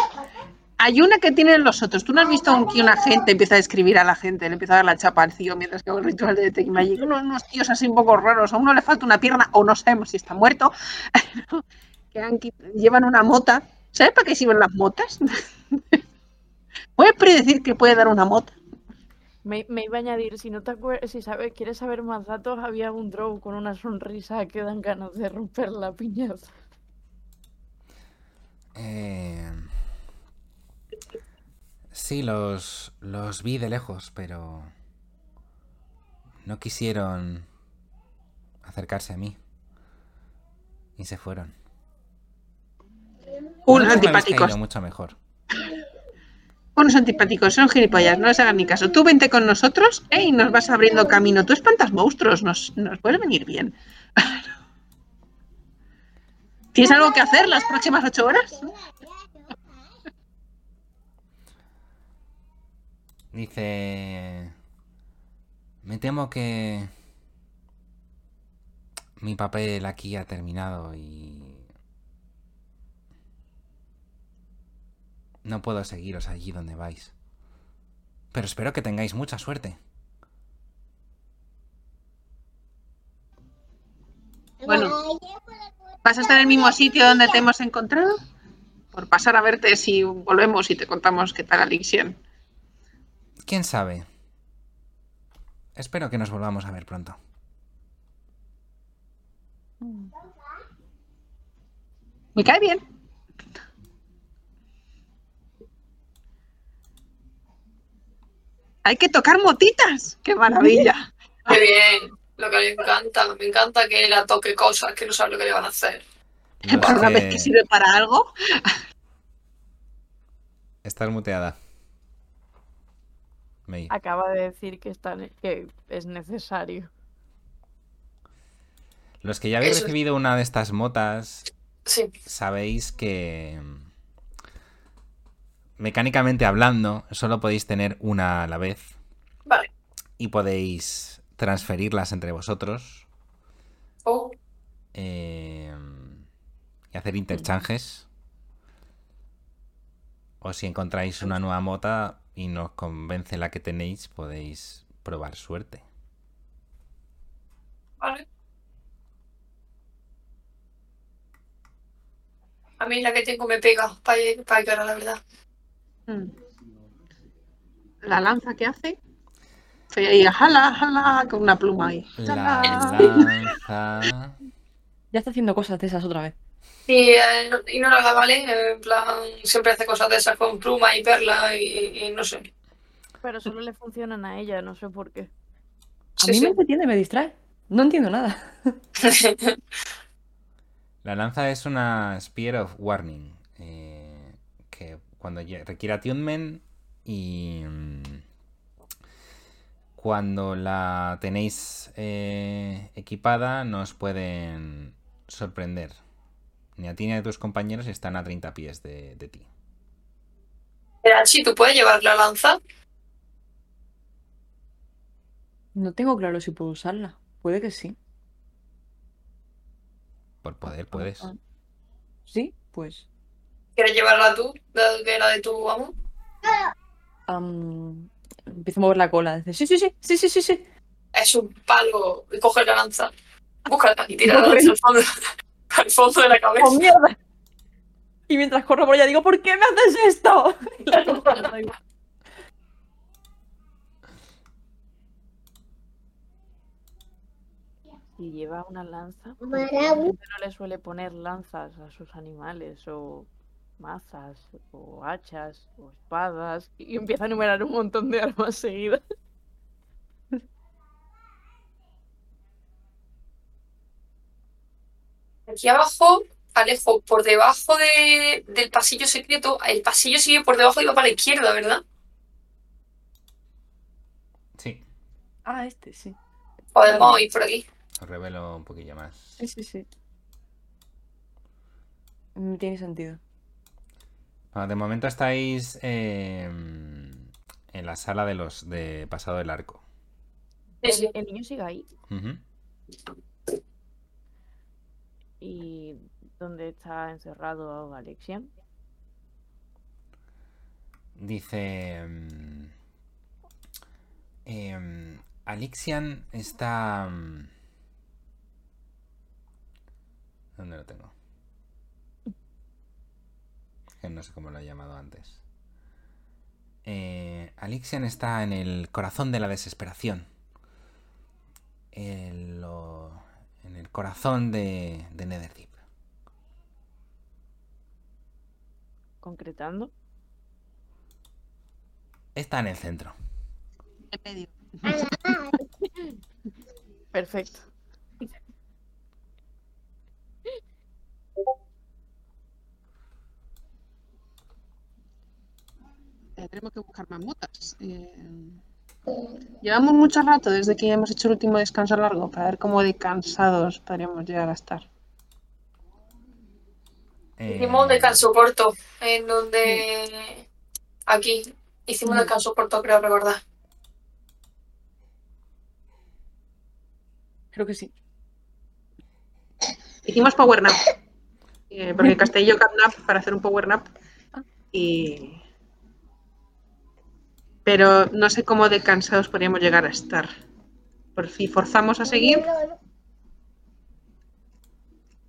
Hay una que tienen los otros. ¿Tú no has visto que una gente empieza a escribir a la gente, le empieza a dar la chapa al tío mientras que hago el ritual de Detect Magic? Unos, unos tíos así un poco raros. A uno le falta una pierna o no sabemos si está muerto. que han llevan una mota. ¿Sabes para qué sirven las motas? ¿Puedes predecir que puede dar una mota? Me, me iba a añadir, si no te acuerdas, si sabes, quieres saber más datos, había un draw con una sonrisa que dan ganas de romper la piñata. Eh, sí, los, los vi de lejos, pero no quisieron acercarse a mí. Y se fueron. Antipáticos. caído mucho mejor. Unos antipáticos, son gilipollas, no les hagan ni caso. Tú vente con nosotros ¿eh? y nos vas abriendo camino. Tú espantas monstruos, nos, nos puedes venir bien. ¿Tienes algo que hacer las próximas ocho horas? Dice... Me temo que... Mi papel aquí ha terminado y... No puedo seguiros allí donde vais. Pero espero que tengáis mucha suerte. Bueno, ¿vas a estar en el mismo sitio donde te hemos encontrado? Por pasar a verte si volvemos y te contamos qué tal Alixion. ¿Quién sabe? Espero que nos volvamos a ver pronto. Me cae bien. Hay que tocar motitas. ¡Qué maravilla! Qué bien. Lo que le encanta. Me encanta que la toque cosas que no sabe lo que le van a hacer. Para una vez que- sirve para algo. Estás muteada. Mei. Acaba de decir que, está, que es necesario. Los que ya habéis Eso recibido una de estas motas Sí. sabéis que mecánicamente hablando, solo podéis tener una a la vez Vale. y podéis transferirlas entre vosotros Oh, eh, y hacer interchanges. O si encontráis una nueva mota y no os convence la que tenéis, podéis probar suerte. vale. A mí la que tengo me pega para para cara, la verdad. Mm. La lanza que hace. Y jala, jala, con una pluma ahí. La lanza. Ya está haciendo cosas de esas otra vez. Y, eh, no- y no la ¿vale? En plan, siempre hace cosas de esas con pluma y perla y, y no sé. Pero solo le funcionan a ella, no sé por qué. A Sí, mí sí. me entretiene, me distrae. No entiendo nada. La lanza es una Spear of Warning. Cuando requiere attunement y. mm, Cuando la tenéis eh, equipada, no os pueden sorprender. Ni a ti ni a tus compañeros están a 30 pies de, de ti. si tú puedes llevar la lanza. No tengo claro si puedo usarla. Puede que sí. Por poder, puedes. Sí, pues. ¿Quieres llevarla tú? Dado que era de tu amo. am, empiezo a mover la cola. Dice, sí, sí, sí, sí, sí, sí, sí. Es un palo y coge la lanza. Búscala y tira la lanza al fondo, al fondo de la cabeza. ¡Oh, mierda! Y mientras corro por ella digo, ¿por qué me haces esto? Si lleva una lanza, ¿por qué la gente no le suele poner lanzas a sus animales o mazas o hachas o espadas y empieza a enumerar un montón de armas seguidas. Aquí abajo, Alejo, por debajo de- del pasillo secreto, el pasillo sigue por debajo y va para la izquierda, ¿verdad? Sí, Ah, este, sí. Podemos ir por aquí. os revelo un poquillo más. Sí, sí, sí. Mm, Tiene sentido. Bueno, de momento estáis eh, en la sala de los de pasado del arco. El, el niño sigue ahí y ¿dónde está encerrado Alexian? Dice. mm, em, Alixian está. ¿Dónde lo tengo? Que no sé cómo lo he llamado antes. Eh, Alixian está en el corazón de la desesperación. En, lo- en el corazón de, de Netherdeep. Concretando. Está en el centro. En medio. Perfecto. Eh, tenemos que buscar más motas. Eh, llevamos mucho rato desde que hemos hecho el último descanso largo para ver cómo de cansados podríamos llegar a estar. Hicimos un Eh, descanso corto, en donde... Aquí. Hicimos un descanso corto, creo recordar. Creo que sí. Hicimos Power Nap. Eh, porque Castello Catnap para hacer un Power Nap. Y. Pero no sé cómo de cansados podríamos llegar a estar. Por si forzamos a seguir.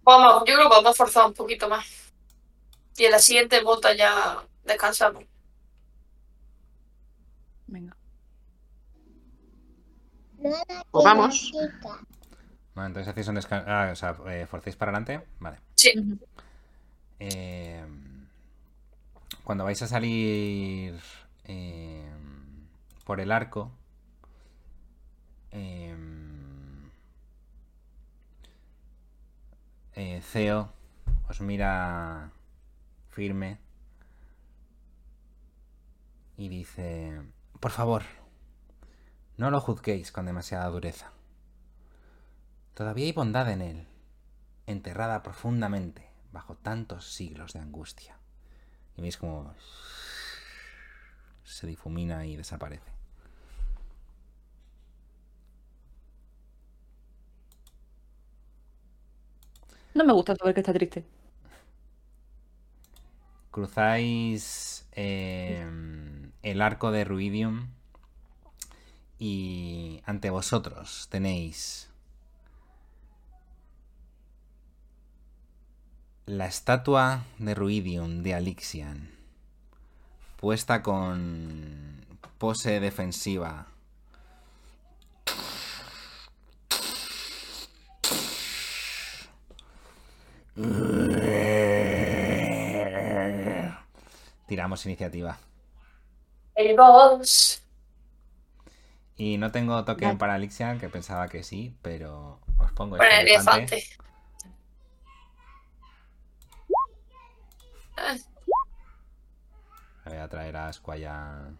Vamos, yo creo que vamos a forzar un poquito más. Y en la siguiente bota ya descansamos. Venga. Pues vamos. Bueno, entonces hacéis un descanso. Ah, o sea, eh, forcéis para adelante. Vale. Sí. Eh, cuando vais a salir eh, por el arco, eh, eh, Ceo os mira firme y dice, por favor, no lo juzguéis con demasiada dureza. Todavía hay bondad en él, enterrada profundamente bajo tantos siglos de angustia. Y veis como se difumina y desaparece. No me gusta saber que está triste. Cruzáis eh, el arco de Ruidium y ante vosotros tenéis la estatua de Ruidium de Alixian, puesta con pose defensiva. Tiramos iniciativa. El boss. Y no tengo token para Alixian, que pensaba que sí, pero os pongo este el elefante. elefante. Ah, Voy a traer a Squaya.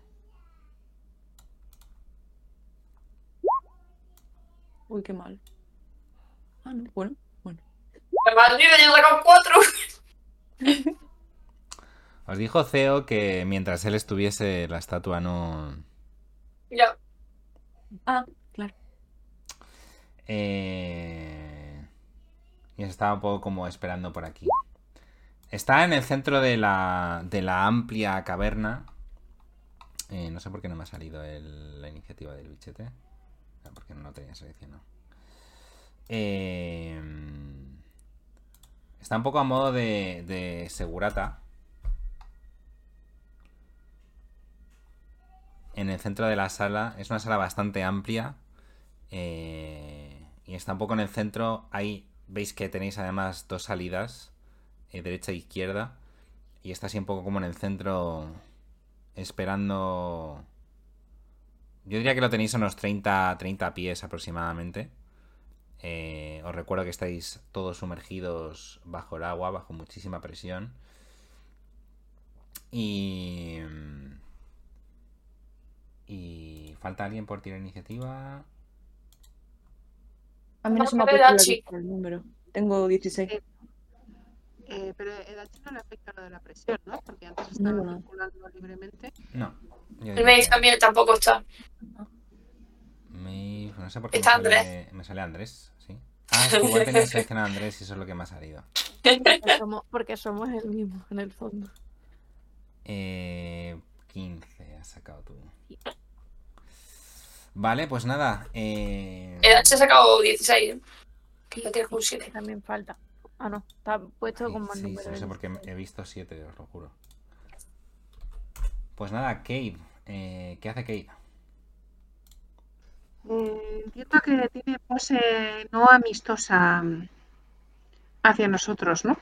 Uy, qué mal. Ah, no, bueno, maldito, yo he sacado cuatro. Os dijo Ceo que mientras él estuviese, la estatua no. Ya. Ah, claro. Eh... Y estaba un poco como esperando por aquí. Está en el centro de la, de la amplia caverna. Eh, no sé por qué no me ha salido el- la iniciativa del bichete. Porque no lo tenía seleccionado. Eh, Está un poco a modo de, segurata. En el centro de la sala. Es una sala bastante amplia. eh, y está un poco en el centro. Ahí veis que tenéis además dos salidas. eh, derecha e izquierda. Y está así un poco como en el centro. Esperando. Yo diría que lo tenéis a unos 30, 30 pies aproximadamente. Eh, os recuerdo que estáis todos sumergidos bajo el agua, bajo muchísima presión. Y. Y. ¿Falta alguien por tirar iniciativa? A mí no No, se me ha el número. Tengo 16. Eh, pero el H no le afecta lo de la presión, ¿no? Porque antes No, estaba no. circulando libremente. No. El que- también tampoco está. No sé por qué Está me sale, me sale Andrés, sí. Ah, es que igual tenía seleccionado a Andrés y eso es lo que me ha salido. Porque somos, porque somos el mismo, en el fondo. Eh, 15 has sacado tú. Vale, pues nada. Eh, El H ha sacado 16. ¿eh? Que tienes un 7. También falta. Ah, no, está puesto sí, con más sí, números. sí, no sé en por qué este. he visto 7, os lo juro. Pues nada, Kate. eh, ¿Qué hace Kate? Eh, entiendo que tiene pose no amistosa mm, hacia nosotros, ¿no?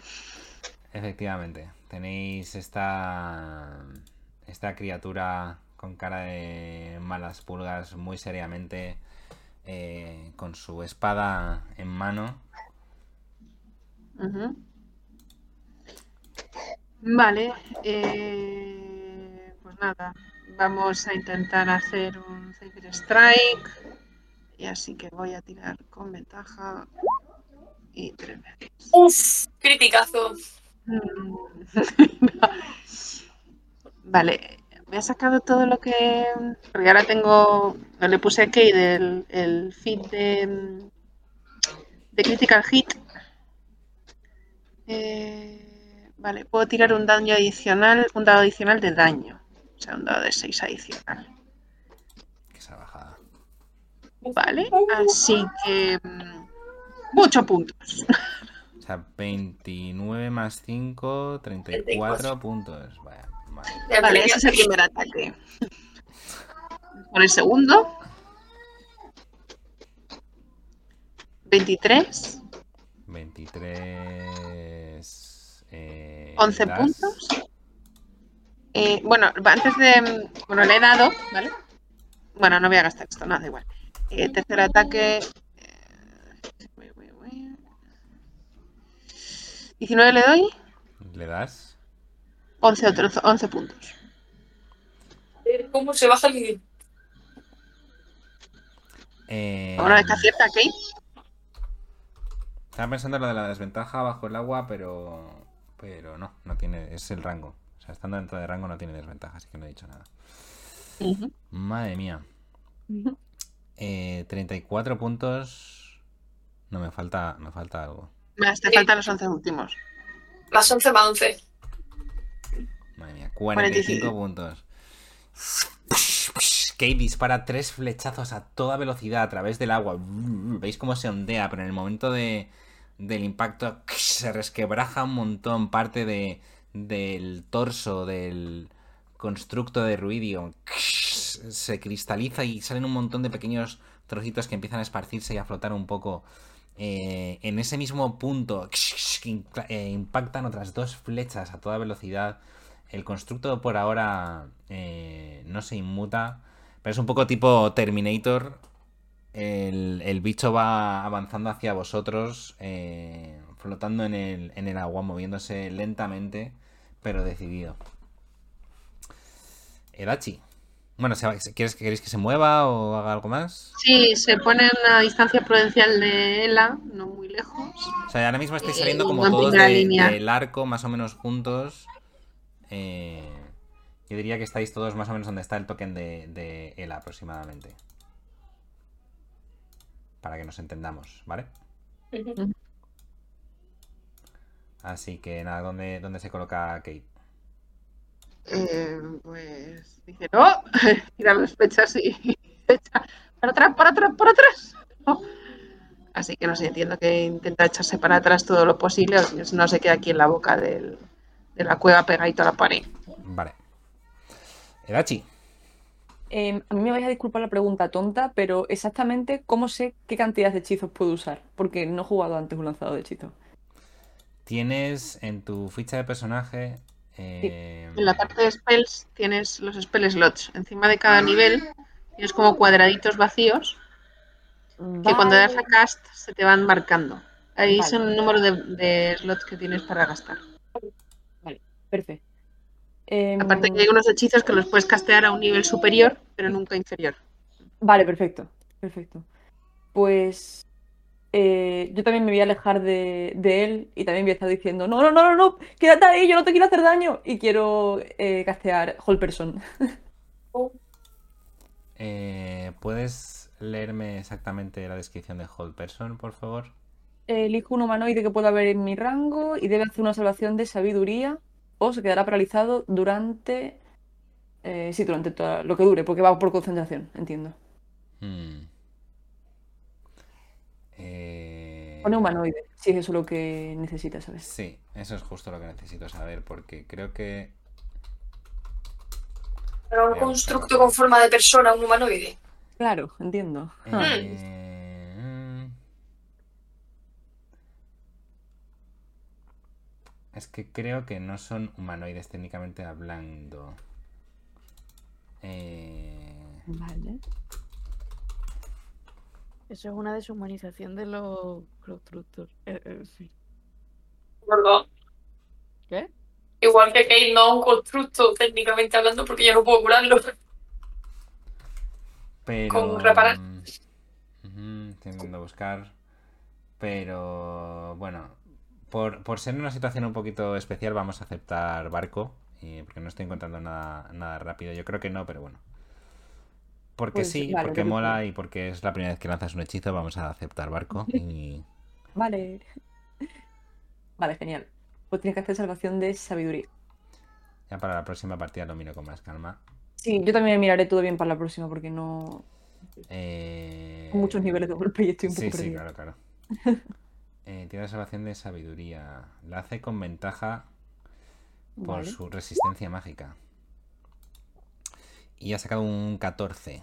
Efectivamente, tenéis esta esta criatura con cara de malas pulgas muy seriamente eh, con su espada en mano. Vale, eh, pues nada, vamos a intentar hacer un Cyber Strike. Y así que voy a tirar con ventaja. Y tres veces. Uf, criticazo. Mm. Vale, me ha sacado todo lo que. Porque ahora tengo. Le puse a Kate el, el feed de. de Critical Hit. Eh, vale, puedo tirar un daño adicional, un dado adicional de daño. Sea, un dado de 6 adicional. Que esa bajada. Vale, así que. mm, Muchos puntos. O sea, 29 más 5, 34 puntos. Vaya, vale. Ese es el primer ataque. Con el segundo. 23, 23. eh, 11 das. puntos. Eh, bueno, antes de. Bueno, le he dado, ¿vale? Bueno, no voy a gastar esto, nada, igual. Eh, tercer ataque. eh, 19 le doy, ¿Le das? 11, otros 11 puntos. ¿Cómo se baja el nivel? Eh, Una vez que acierta, Kate. Estaba pensando en lo de la desventaja bajo el agua, pero. Pero no, no tiene. Es el rango. O sea, estando dentro de rango no tiene desventaja, así que no he dicho nada. Madre mía. Eh, 34 puntos. No, me falta, me falta algo. Más, te Sí. faltan los 11 últimos. Más 11 más 11. Madre mía, 45 45. puntos. Kate dispara tres flechazos a toda velocidad a través del agua. Veis cómo se ondea, pero en el momento de, del impacto se resquebraja un montón parte de, del torso del constructo de Ruidio. Se cristaliza y salen un montón de pequeños trocitos que empiezan a esparcirse y a flotar un poco. Eh, en ese mismo punto eh, impactan otras dos flechas a toda velocidad. El constructo por ahora eh, no se inmuta, pero es un poco tipo Terminator. El, el bicho va avanzando hacia vosotros, flotando en el, en el agua, moviéndose lentamente, pero decidido. Edachi. Bueno, ¿se va- ¿quieres, ¿queréis que se mueva o haga algo más? Sí, se pone en una distancia prudencial de Ela, no muy lejos. O sea, ahora mismo estáis Eh, saliendo como todos de- del arco, más o menos juntos. Eh, yo diría que estáis todos más o menos donde está el token de, de Ela aproximadamente. Para que nos entendamos, ¿vale? Así que nada, ¿dónde, dónde se coloca Kate? Eh, pues dice, no, tira las flechas y echa para atrás, para atrás, para atrás. No. Así que no sé, entiendo que intenta echarse para atrás todo lo posible, o si no se queda aquí en la boca del- de la cueva pegadito a la pared. Vale. Edachi. Em, a mí me vais a disculpar la pregunta tonta, pero exactamente cómo sé qué cantidad de hechizos puedo usar, porque no he jugado antes un lanzado de hechizos. Tienes en tu ficha de personaje. eh, En la parte de spells tienes los spell slots. Encima de cada nivel tienes como cuadraditos vacíos que cuando das a cast se te van marcando. Ahí Vale. son el número de, de slots que tienes para gastar. Perfecto. Em, Aparte que hay unos hechizos que los puedes castear a un nivel superior, pero nunca inferior. Vale, perfecto, perfecto. Pues eh, yo también me voy a alejar de, de él y también voy a estar diciendo, no, no, no, no, no, quédate ahí, yo no te quiero hacer daño. Y quiero eh, castear Whole Person. eh, ¿Puedes leerme exactamente la descripción de Hold Person, por favor? Elijo un humanoide que pueda haber en mi rango y debe hacer una salvación de sabiduría o se quedará paralizado durante... eh, sí, durante toda- lo que dure, porque va por concentración, entiendo. Hmm. Eh, Pone humanoide, si es eso lo que necesitas, ¿sabes? Sí, eso es justo lo que necesito saber, porque creo que... Pero un constructo con forma de persona, un humanoide. Claro, entiendo. Ah, eh, Es que creo que no son humanoides técnicamente hablando. Eh, Vale. Eso es una deshumanización de los constructores. Eh, eh, sí. ¿Verdad? ¿Qué? Igual que Kate no es un constructo técnicamente hablando porque yo no puedo curarlo. Pero... Con reparar. mm, ujú, estoy intentando buscar. Pero bueno, por, por ser una situación un poquito especial vamos a aceptar barco. y- porque no estoy encontrando nada, nada rápido. Yo creo que no, pero bueno. Porque Pues, sí, vale, porque mola tú- y porque es la primera vez que lanzas un hechizo, vamos a aceptar barco. Y Vale. Vale, genial. Pues tienes que hacer salvación de sabiduría. ya para la próxima partida lo miro con más calma. Sí, yo también miraré todo bien para la próxima porque no. Eh, Con muchos niveles de golpe y estoy un poco Sí, sí, claro, claro. Eh, tiene salvación de sabiduría. La hace con ventaja por Vale. su resistencia mágica. Y ha sacado un 14.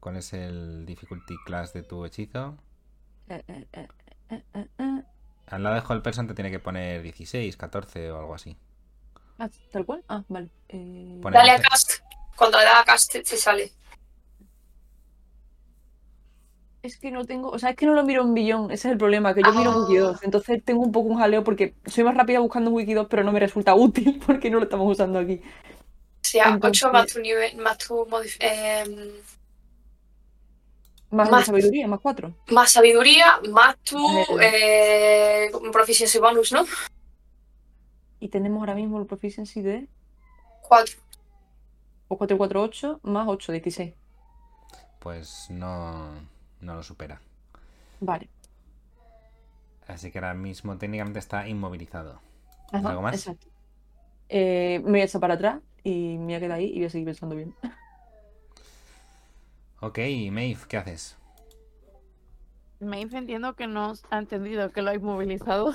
¿Cuál es el difficulty class de tu hechizo? Eh, eh, eh. Al lado de Whole Person te tiene que poner 16, 14 o algo así. Ah, tal cual. Ah, vale. Eh, Pone Dale a 11. cast. Cuando le da a cast te sale. Es que no tengo. O sea, es que no lo miro en billón. Ese es el problema, que yo miro Ah. Wiki 2. Entonces tengo un poco un jaleo porque soy más rápida buscando en Wiki 2, pero no me resulta útil porque no lo estamos usando aquí. O sea, Entonces- 8 más tu nivel, más tu em, Más, Más- sabiduría, más 4. más sabiduría, más tu Eh. proficiency bonus, ¿no? Y tenemos ahora mismo el proficiency de 4. pues 448 más 8, 16. Pues no, no lo supera. Vale. Así que ahora mismo técnicamente está inmovilizado. Ajá, ¿Algo más? Exacto. Eh, me voy a echar para atrás y me voy a quedar ahí y voy a seguir pensando bien. Ok, Maeve, ¿qué haces? Maeve entiendo que no ha entendido que lo ha inmovilizado.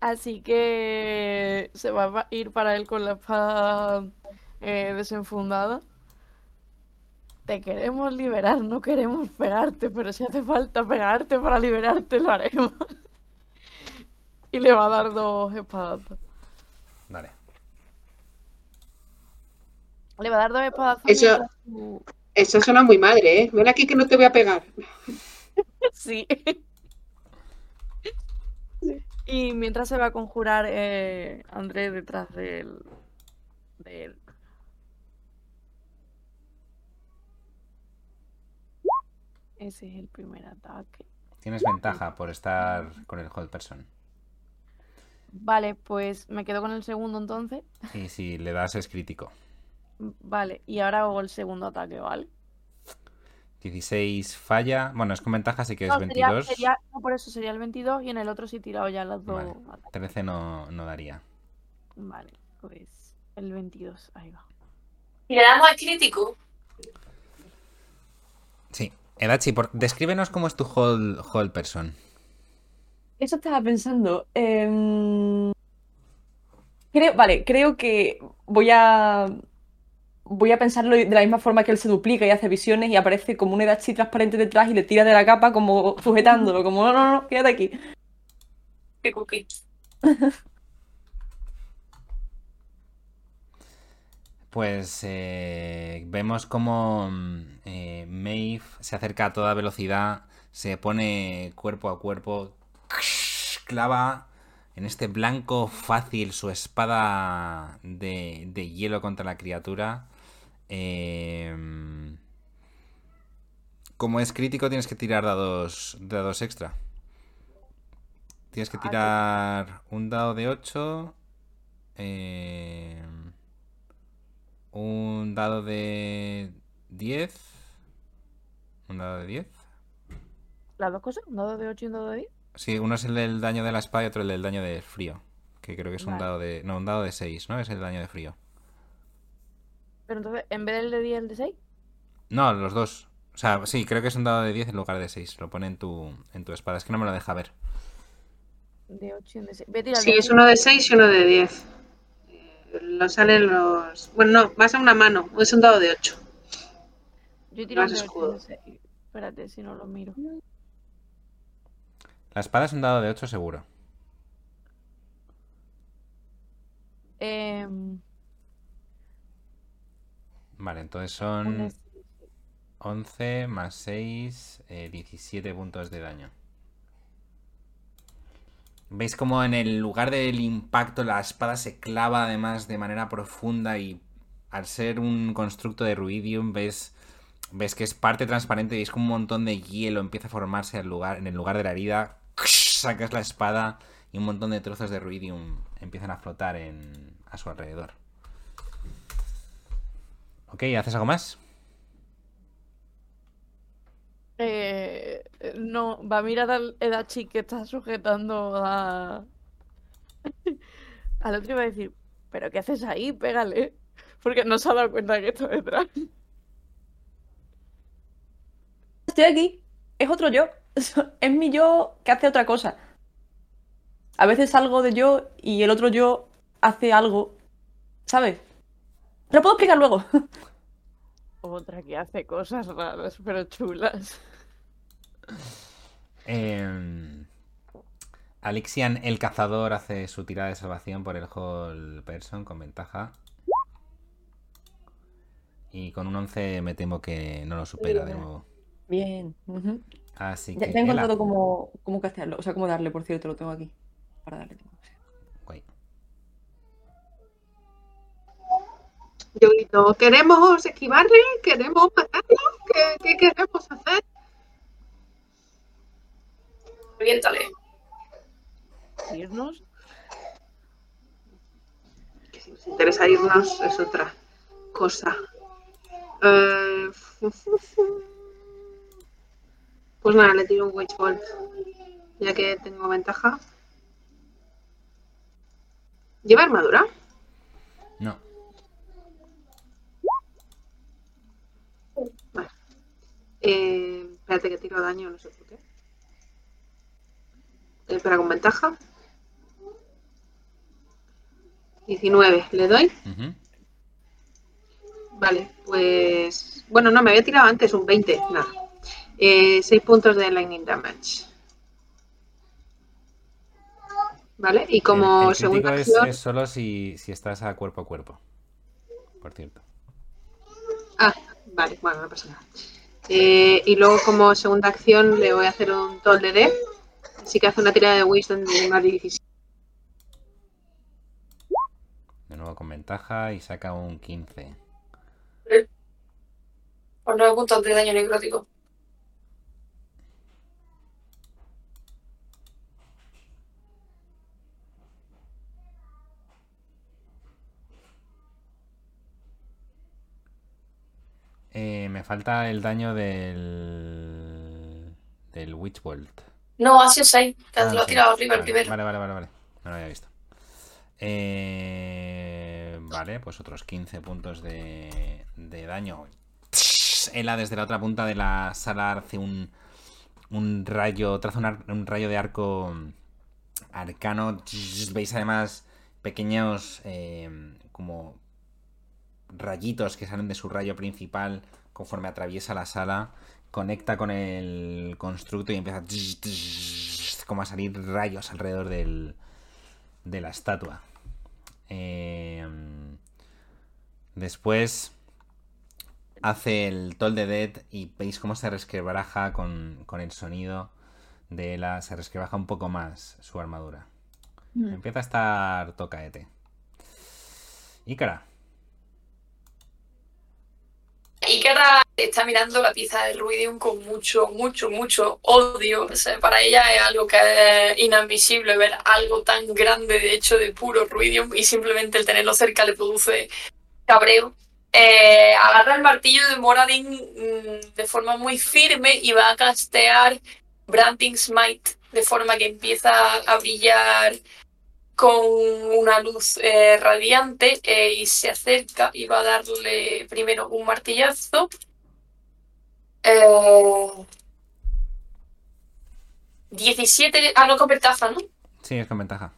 Así que se va a ir para él con la espada eh, desenfundada. Te queremos liberar, no queremos pegarte, pero si hace falta pegarte para liberarte, lo haremos. Y le va a dar dos espadazos. Vale. Le va a dar dos espadazos. Eso- tú- Eso suena muy madre, ¿eh? Ven aquí que no te voy a pegar. Sí. Y mientras se va a conjurar eh, André detrás del, de él. Ese es el primer ataque. Tienes ventaja por estar con el hold person. Vale, pues me quedo con el segundo entonces. Y si le das es crítico. Vale, y ahora hago el segundo ataque, ¿vale? 16 falla. Bueno, es con ventaja, así que es No, sería- 22. sería- no, por eso sería el 22 y en el otro sí he tirado ya las dos. Vale. ataques. 13 no, no daría. Vale, pues el 22, ahí va. Y le damos al crítico. Sí. Edachi, por... descríbenos cómo es tu hold, hold person. Eso estaba pensando. em, Creo, vale, creo que voy a. Voy a pensarlo de la misma forma que él se duplica y hace visiones y aparece como un Edachi transparente detrás y le tira de la capa como sujetándolo, como no, no, no, quédate aquí. Qué cookie. Pues eh, vemos como eh, Maeve se acerca a toda velocidad, se pone cuerpo a cuerpo, clava en este blanco fácil su espada de, de hielo contra la criatura. Eh, como es crítico tienes que tirar dados, dados extra. Tienes que Ah, tirar un dado de 8. un dado de 10. Un dado de 10. ¿Las dos cosas? ¿Un dado de 8 y un dado de 10? Sí, uno es el del daño de la espada y otro el del daño de frío. Que creo que es un Vale. dado de. No, un dado de 6, ¿no? Es el daño de frío. Pero entonces, en vez del de 10, el de 6. No, los dos. O sea, sí, creo que es un dado de 10 en lugar de 6. Lo pone en tu, en tu espada. Es que no me lo deja ver. De 8 y un de 6. Voy a Sí, de es uno de 6 y uno de 10. Eh, Lo salen los. Bueno, no, vas a una mano. Es un dado de 8. Yo he tirado Más el de 8 y un escudo. de 6. Espérate, si no lo miro. La espada es un dado de 8 seguro. Em, Vale, entonces son de 11 más 6, 17 puntos de daño. ¿Veis como en el lugar del impacto la espada se clava además de manera profunda y al ser un constructo de ruidium ves, ves que es parte transparente y es como un montón de hielo empieza a formarse al lugar, en el lugar de la herida. Sacas la espada y un montón de trozos de ruidium empiezan a flotar en, a su alrededor. Ok, ¿haces algo más? Eh, no, va a mirar al Edachi que está sujetando a... al otro y va a decir, ¿pero qué haces ahí? Pégale. Porque no se ha dado cuenta de que está detrás. Estoy aquí. Es otro yo. Es mi yo que hace otra cosa. A veces salgo de yo y el otro yo hace algo. ¿Sabes? Te lo puedo explicar luego. Otra que hace cosas raras, pero chulas. Eh, Alixian, el cazador, hace su tirada de salvación por el whole person con ventaja. Y con un 11 me temo que no lo supera de Bien. nuevo. Bien. Así Ya, que. ya he encontrado cómo, cómo castearlo. O sea, cómo darle, por cierto, lo tengo aquí. Para darle. Guay. Yo grito, ¿queremos esquivarle? ¿Queremos matarlo? ¿Qué, qué queremos hacer? Reviéntale. irnos. Que si nos interesa irnos es otra cosa. Eh, Pues nada, le tiro un Witch Bolt. Ya que tengo ventaja. ¿Lleva armadura? No. Eh, espérate que tiro daño, no sé por qué. Eh, Espera, con ventaja. 19, ¿le doy? Vale, pues... Bueno, no, me había tirado antes un 20, nada. 6 puntos de lightning damage. Vale, y como el, el segunda es, acción... es solo si, si estás a cuerpo a cuerpo. Por cierto. Ah, vale, bueno, no pasa nada. Eh, y luego como segunda acción le voy a hacer un toll de D. Así que hace una tirada de Wisdom de más de 17. De nuevo con ventaja y saca un 15. Por 9 puntos de daño necrótico. Eh, me falta el daño del. del Witch Bolt. No, ha sido 6. Te Ah, lo ha sí. tirado arriba el Vale, primero. Vale, vale, vale, vale. No lo había visto. Eh, vale, pues otros 15 puntos de, de daño. Ela desde la otra punta de la sala hace un, un rayo, traza un, ar- un rayo de arco arcano. Veis además pequeños eh, como rayitos que salen de su rayo principal conforme atraviesa la sala. Conecta con el constructo y empieza como a salir rayos alrededor del, de la estatua. Eh, después hace el toll de Dead y veis cómo se resquebraja con, con el sonido de la. Se resquebraja un poco más su armadura. Mm. Empieza a estar tocaete. Ícara. Ikara está mirando la pieza de Ruidium con mucho, mucho, mucho odio. Para ella es algo que es inadmisible ver algo tan grande, de hecho, de puro Ruidium y simplemente el tenerlo cerca le produce cabreo. Eh, agarra el martillo de Moradin mm, de forma muy firme y va a castear Branding Smite de forma que empieza a brillar con una luz eh, radiante eh, y se acerca y va a darle primero un martillazo. Eh, 17, ah, no con ventaja, ¿no? Sí, es con ventaja.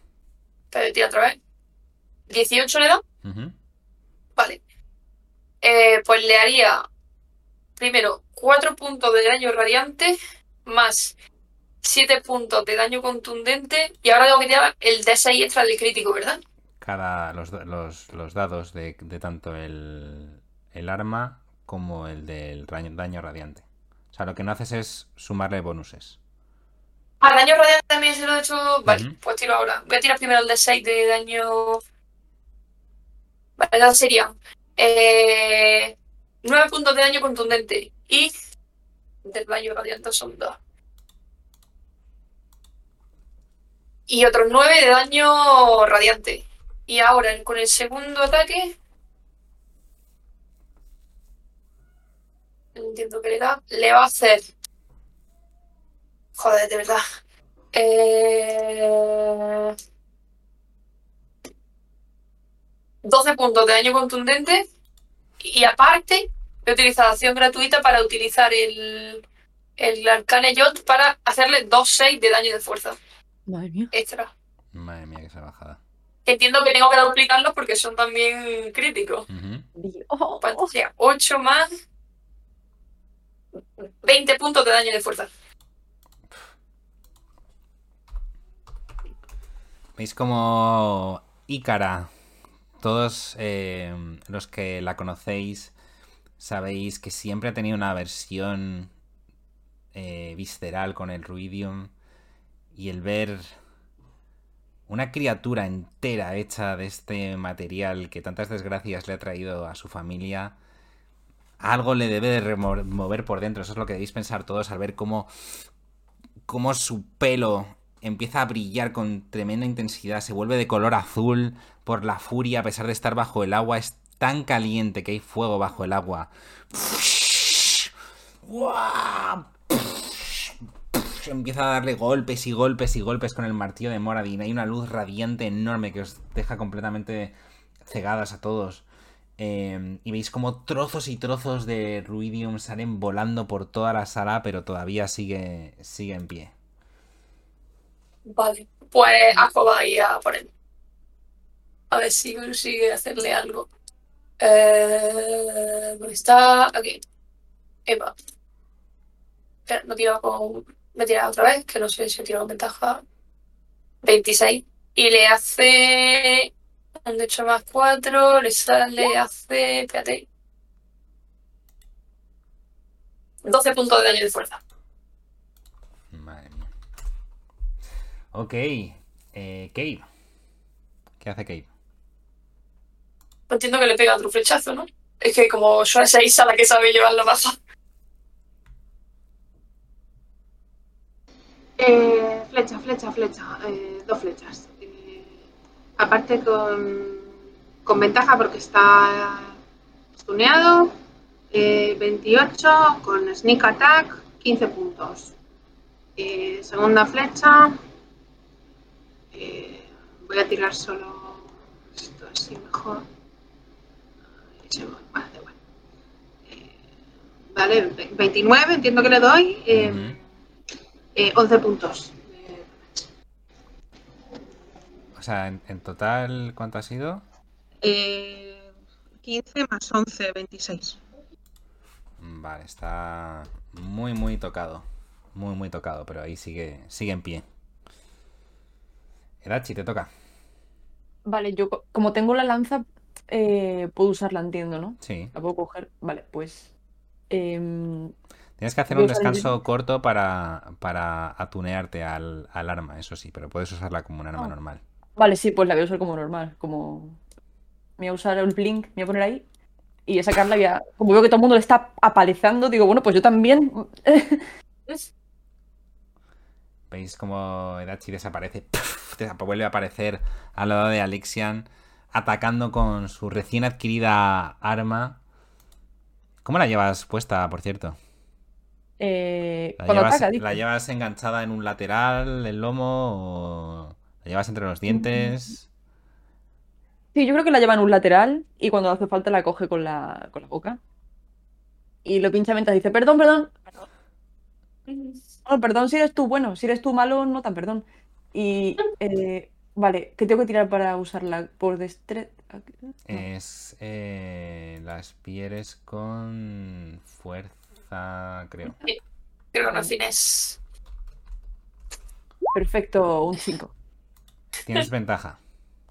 Te tira otra vez. 18 le da, vale. Eh, pues le haría primero 4 puntos de daño radiante más 7 puntos de daño contundente y ahora tengo que tirar el D6 extra del crítico, ¿verdad? Cada. los, los, los dados de, de tanto el, el arma como el del daño radiante. O sea, lo que no haces es sumarle bonuses. Ah, daño radiante también se lo he hecho. Vale, pues tiro ahora. Voy a tirar primero el de 6 de daño. Vale, sería eh, 9 puntos de daño contundente. Y del daño radiante son 2. Y otros 9 de daño radiante. Y ahora con el segundo ataque. Entiendo qué le da. Le va a hacer. Joder, de verdad. Eh... 12 puntos de daño contundente. Y aparte, he utilizado acción gratuita para utilizar el, el Arcane Jot para hacerle 2-6 de daño de fuerza Madre mía. extra. Madre mía, que salvajada. Entiendo que tengo que duplicarlos porque son también críticos. Oh, ¿Cuánto sea? 8 más 20 puntos de daño de fuerza. Veis como Ícara, todos eh, los que la conocéis, sabéis que siempre ha tenido una versión eh, visceral con el Ruidium y el ver una criatura entera hecha de este material que tantas desgracias le ha traído a su familia, algo le debe de remover por dentro. Eso es lo que debéis pensar todos al ver cómo, cómo su pelo empieza a brillar con tremenda intensidad, se vuelve de color azul por la furia a pesar de estar bajo el agua, es tan caliente que hay fuego bajo el agua. ¡Guau! Empieza a darle golpes y golpes y golpes con el martillo de Moradin. Hay una luz radiante enorme que os deja completamente cegadas a todos. Eh, y veis como trozos y trozos de Ruidium salen volando por toda la sala, pero todavía sigue, sigue en pie. Vale, pues Ajo va a por él. A ver si consigue hacerle algo. Eh, ¿Dónde está? Aquí. Eva. Espera, no tiro con. Me tira otra vez, que no sé si he tirado con ventaja. 26. Y le hace. Un de hecho más 4. Le sale, hace. Espérate. 12 puntos de daño de fuerza. Madre mía. Ok. Eh, Cave. ¿Qué hace Cave? Entiendo que le pega otro flechazo, ¿no? Es que como yo esa Isa la que sabe llevarlo baja. Eh, flecha, flecha, flecha. eh, dos flechas. Eh, aparte con, con ventaja porque está stuneado. eh, 28 con sneak attack, 15 puntos. Segunda flecha. voy a tirar solo esto así mejor. Vale, ve- 29, entiendo que le doy. Ujú. Eh, 11 puntos. Eh, O sea, en, en total, ¿cuánto ha sido? eh, 15 más 11, 26. Vale, está muy, muy tocado. Muy, muy tocado, pero ahí sigue, sigue en pie. Edachi, te toca. Vale, yo co- como tengo la lanza, eh, puedo usarla, entiendo, ¿no? Sí. La puedo coger. Vale, pues. em, Tienes que hacer un descanso corto para, para atunearte al, al arma, eso sí, pero puedes usarla como un arma Ah. normal. vale, sí, pues la voy a usar como normal. Como. Me voy a usar el blink, me voy a poner ahí. Y a sacarla ya. Como veo que todo el mundo le está apalizando, digo, bueno, pues yo también. Veis como Edachi desaparece, vuelve a aparecer al lado de Alexian, atacando con su recién adquirida arma. ¿Cómo la llevas puesta, por cierto? Eh, ¿La cuando llevas, ataca, la llevas enganchada en un lateral, el lomo, o la llevas entre los dientes? Sí, yo creo que la lleva en un lateral y cuando hace falta la coge con la, con la boca. Y lo pincha mientras dice, perdón, perdón. Bueno, perdón si eres tú, bueno, si eres tú malo, no tan perdón. Y, eh, vale, ¿qué tengo que tirar para usarla? Por destreza. Es eh, las pieres con fuerza, creo. Creo que no es finés. Perfecto, un 5. Tienes ventaja.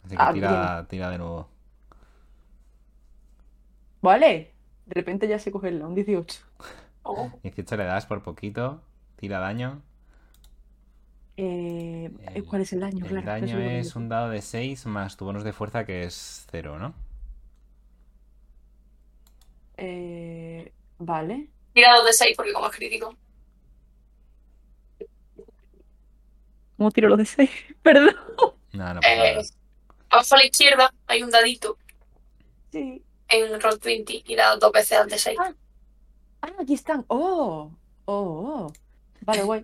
Así que Ah, tira, tira de nuevo. Vale, de repente ya se coge el un 18. Oh, 18 le das por poquito. Tira daño. Eh, El- ¿Cuál es el daño? El Claro, daño es un dado de 6 más tu bonus de fuerza que es 0, ¿no? Eh, vale. Tira dos de 6 porque como es crítico. ¿Cómo tiro los de 6? Perdón. No, no pasa Eh, nada. abajo a la izquierda hay un dadito Sí. en Roll20 y le das dos veces al de 6. Ah. Ah, aquí están. Oh, oh, oh. Vale, guay.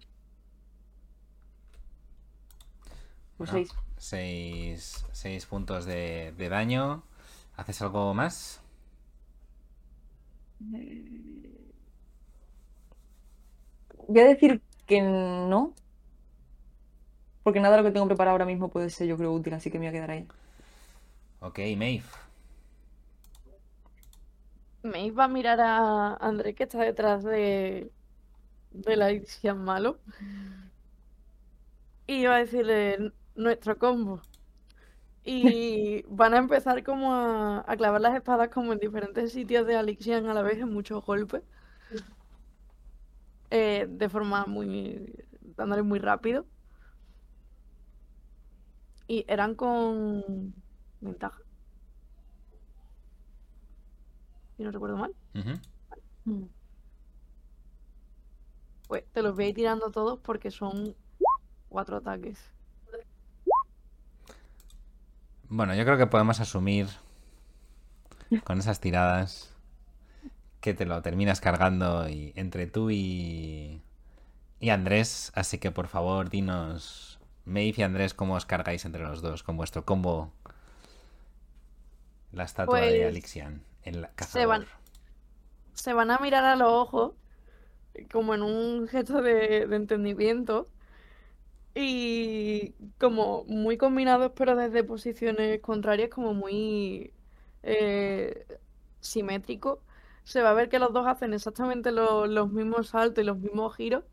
Pues Ah. 6. 6, puntos de, de daño. ¿Haces algo más? Voy a decir que no. Porque nada de lo que tengo preparado ahora mismo puede ser, yo creo, útil, así que me voy a quedar ahí. Ok, Maeve. Me iba a mirar a André que está detrás de, de la malo. Y iba a decirle nuestro combo. Y van a empezar como a, a clavar las espadas como en diferentes sitios de Alixian a la vez en muchos golpes. Eh, de forma muy. dándole muy rápido. Y eran con ventaja. Si no recuerdo mal. Mm. Pues te los voy a ir tirando todos porque son cuatro ataques. Bueno, yo creo que podemos asumir con esas tiradas que te lo terminas cargando y entre tú y, y Andrés. Así que por favor, dinos, Maeve y Andrés, cómo os cargáis entre los dos con vuestro combo. La estatua de Pues, Alixian, el se van- cazador. Se van a mirar a los ojos, como en un gesto de, de entendimiento. Y como muy combinados, pero desde posiciones contrarias, como muy eh, simétrico. Se va a ver que los dos hacen exactamente lo- los mismos saltos y los mismos giros,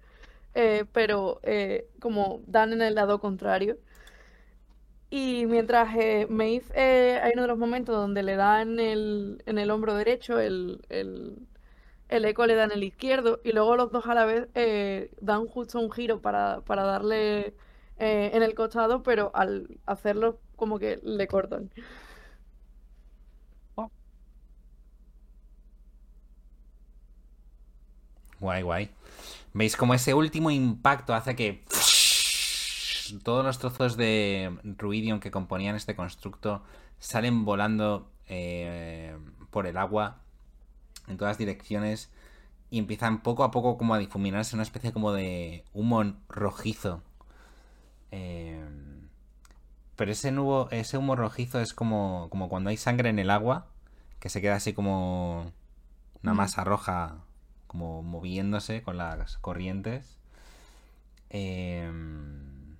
eh, pero eh, como dan en el lado contrario. Y mientras eh, Maeve, eh, hay uno de los momentos donde le da en el, en el hombro derecho, el, el, el eco le da en el izquierdo, y luego los dos a la vez eh, dan justo un giro para, para darle en el costado, pero al hacerlo como que le cortan. Guay, guay. ¿Veis como ese último impacto hace que todos los trozos de ruidium que componían este constructo salen volando eh, por el agua en todas direcciones y empiezan poco a poco como a difuminarse una especie como de humo rojizo. Eh, pero ese, nubo, ese humo rojizo es como, como cuando hay sangre en el agua, que se queda así como una Mm. masa roja como moviéndose con las corrientes. Em,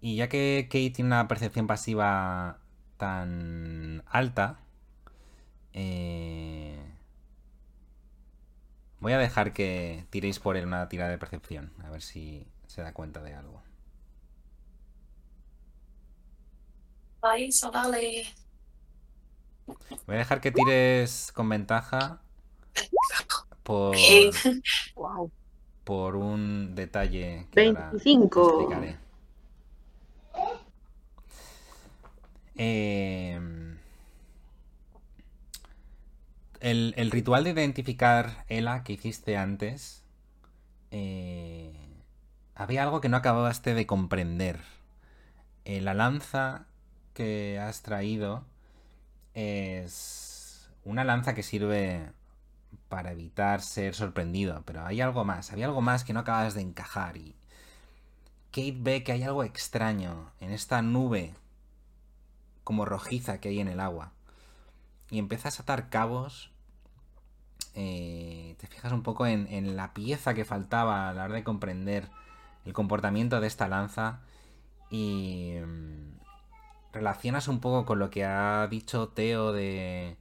y ya que Kate tiene una percepción pasiva tan alta, eh, voy a dejar que tiréis por él una tirada de percepción, a ver si se da cuenta de algo. Voy a dejar que tires con ventaja por, Bien. Wow. por un detalle que ahora 25. explicaré. Em, el, el ritual de identificar Ela que hiciste antes, eh, había algo que no acabaste de comprender. Eh, la lanza que has traído es una lanza que sirve para evitar ser sorprendido, pero hay algo más, había algo más que no acabas de encajar y Kate ve que hay algo extraño en esta nube como rojiza que hay en el agua y empiezas a atar cabos, eh, te fijas un poco en, en la pieza que faltaba a la hora de comprender el comportamiento de esta lanza y mm, relacionas un poco con lo que ha dicho Teo de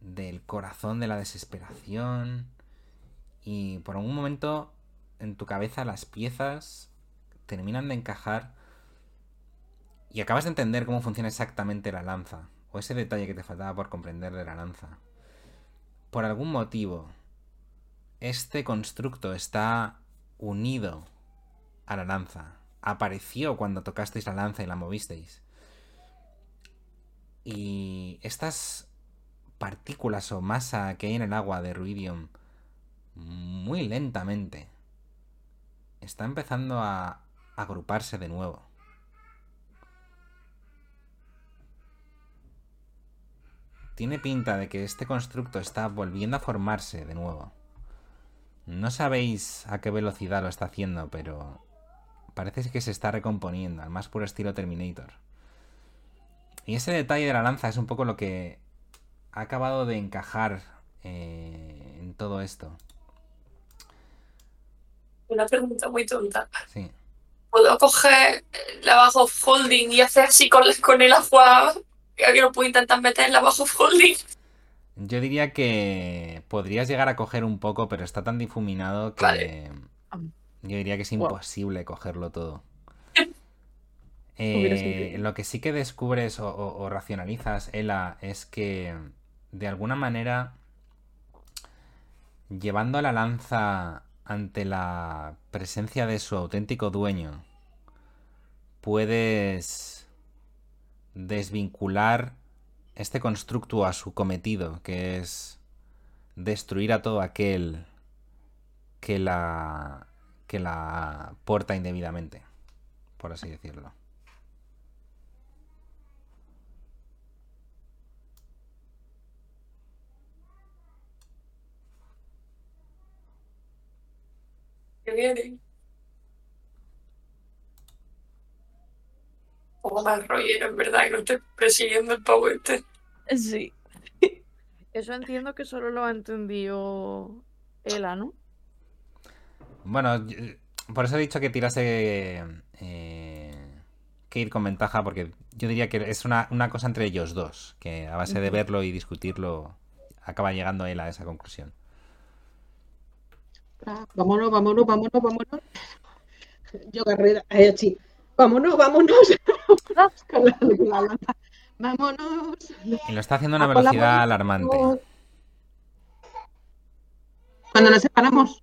del corazón de la desesperación y por un momento en tu cabeza las piezas terminan de encajar y acabas de entender cómo funciona exactamente la lanza o ese detalle que te faltaba por comprender de la lanza. Por algún motivo, este constructo está unido a la lanza. Apareció cuando tocasteis la lanza y la movisteis. Y estas partículas o masa que hay en el agua de Ruidium muy lentamente está empezando a agruparse de nuevo. Tiene pinta de que este constructo está volviendo a formarse de nuevo. No sabéis a qué velocidad lo está haciendo, pero parece que se está recomponiendo, al más puro estilo Terminator. Y ese detalle de la lanza es un poco lo que ha acabado de encajar eh, en todo esto. Una pregunta muy tonta. Sí. ¿Puedo coger la bajo folding y hacer así con, con el agua? Que no puedo intentar meter la bajo folding. Yo diría que podrías llegar a coger un poco, pero está tan difuminado que Vale. yo diría que es Wow. imposible cogerlo todo. Eh, lo que sí que descubres o, o- o racionalizas, Ela, es que de alguna manera, llevando la lanza ante la presencia de su auténtico dueño, puedes desvincular este constructo a su cometido, que es destruir a todo aquel que la que la porta indebidamente, por así decirlo. Que viene. Un poco más rollero, en verdad, que no estoy persiguiendo el pavo este. Sí. Eso entiendo que solo lo ha entendido Ela, ¿no? Bueno, y- por eso he dicho que tirase eh, que ir con ventaja, porque yo diría que es una, una cosa entre ellos dos, que a base de verlo y discutirlo acaba llegando él a esa conclusión. Ah, Vámonos, vámonos, vámonos, vámonos. Yo carrera, eh, sí. Vámonos, vámonos. con, la, con la lanza. Vámonos. Y lo está haciendo a una Ah, velocidad alarmante. Cuando nos separamos.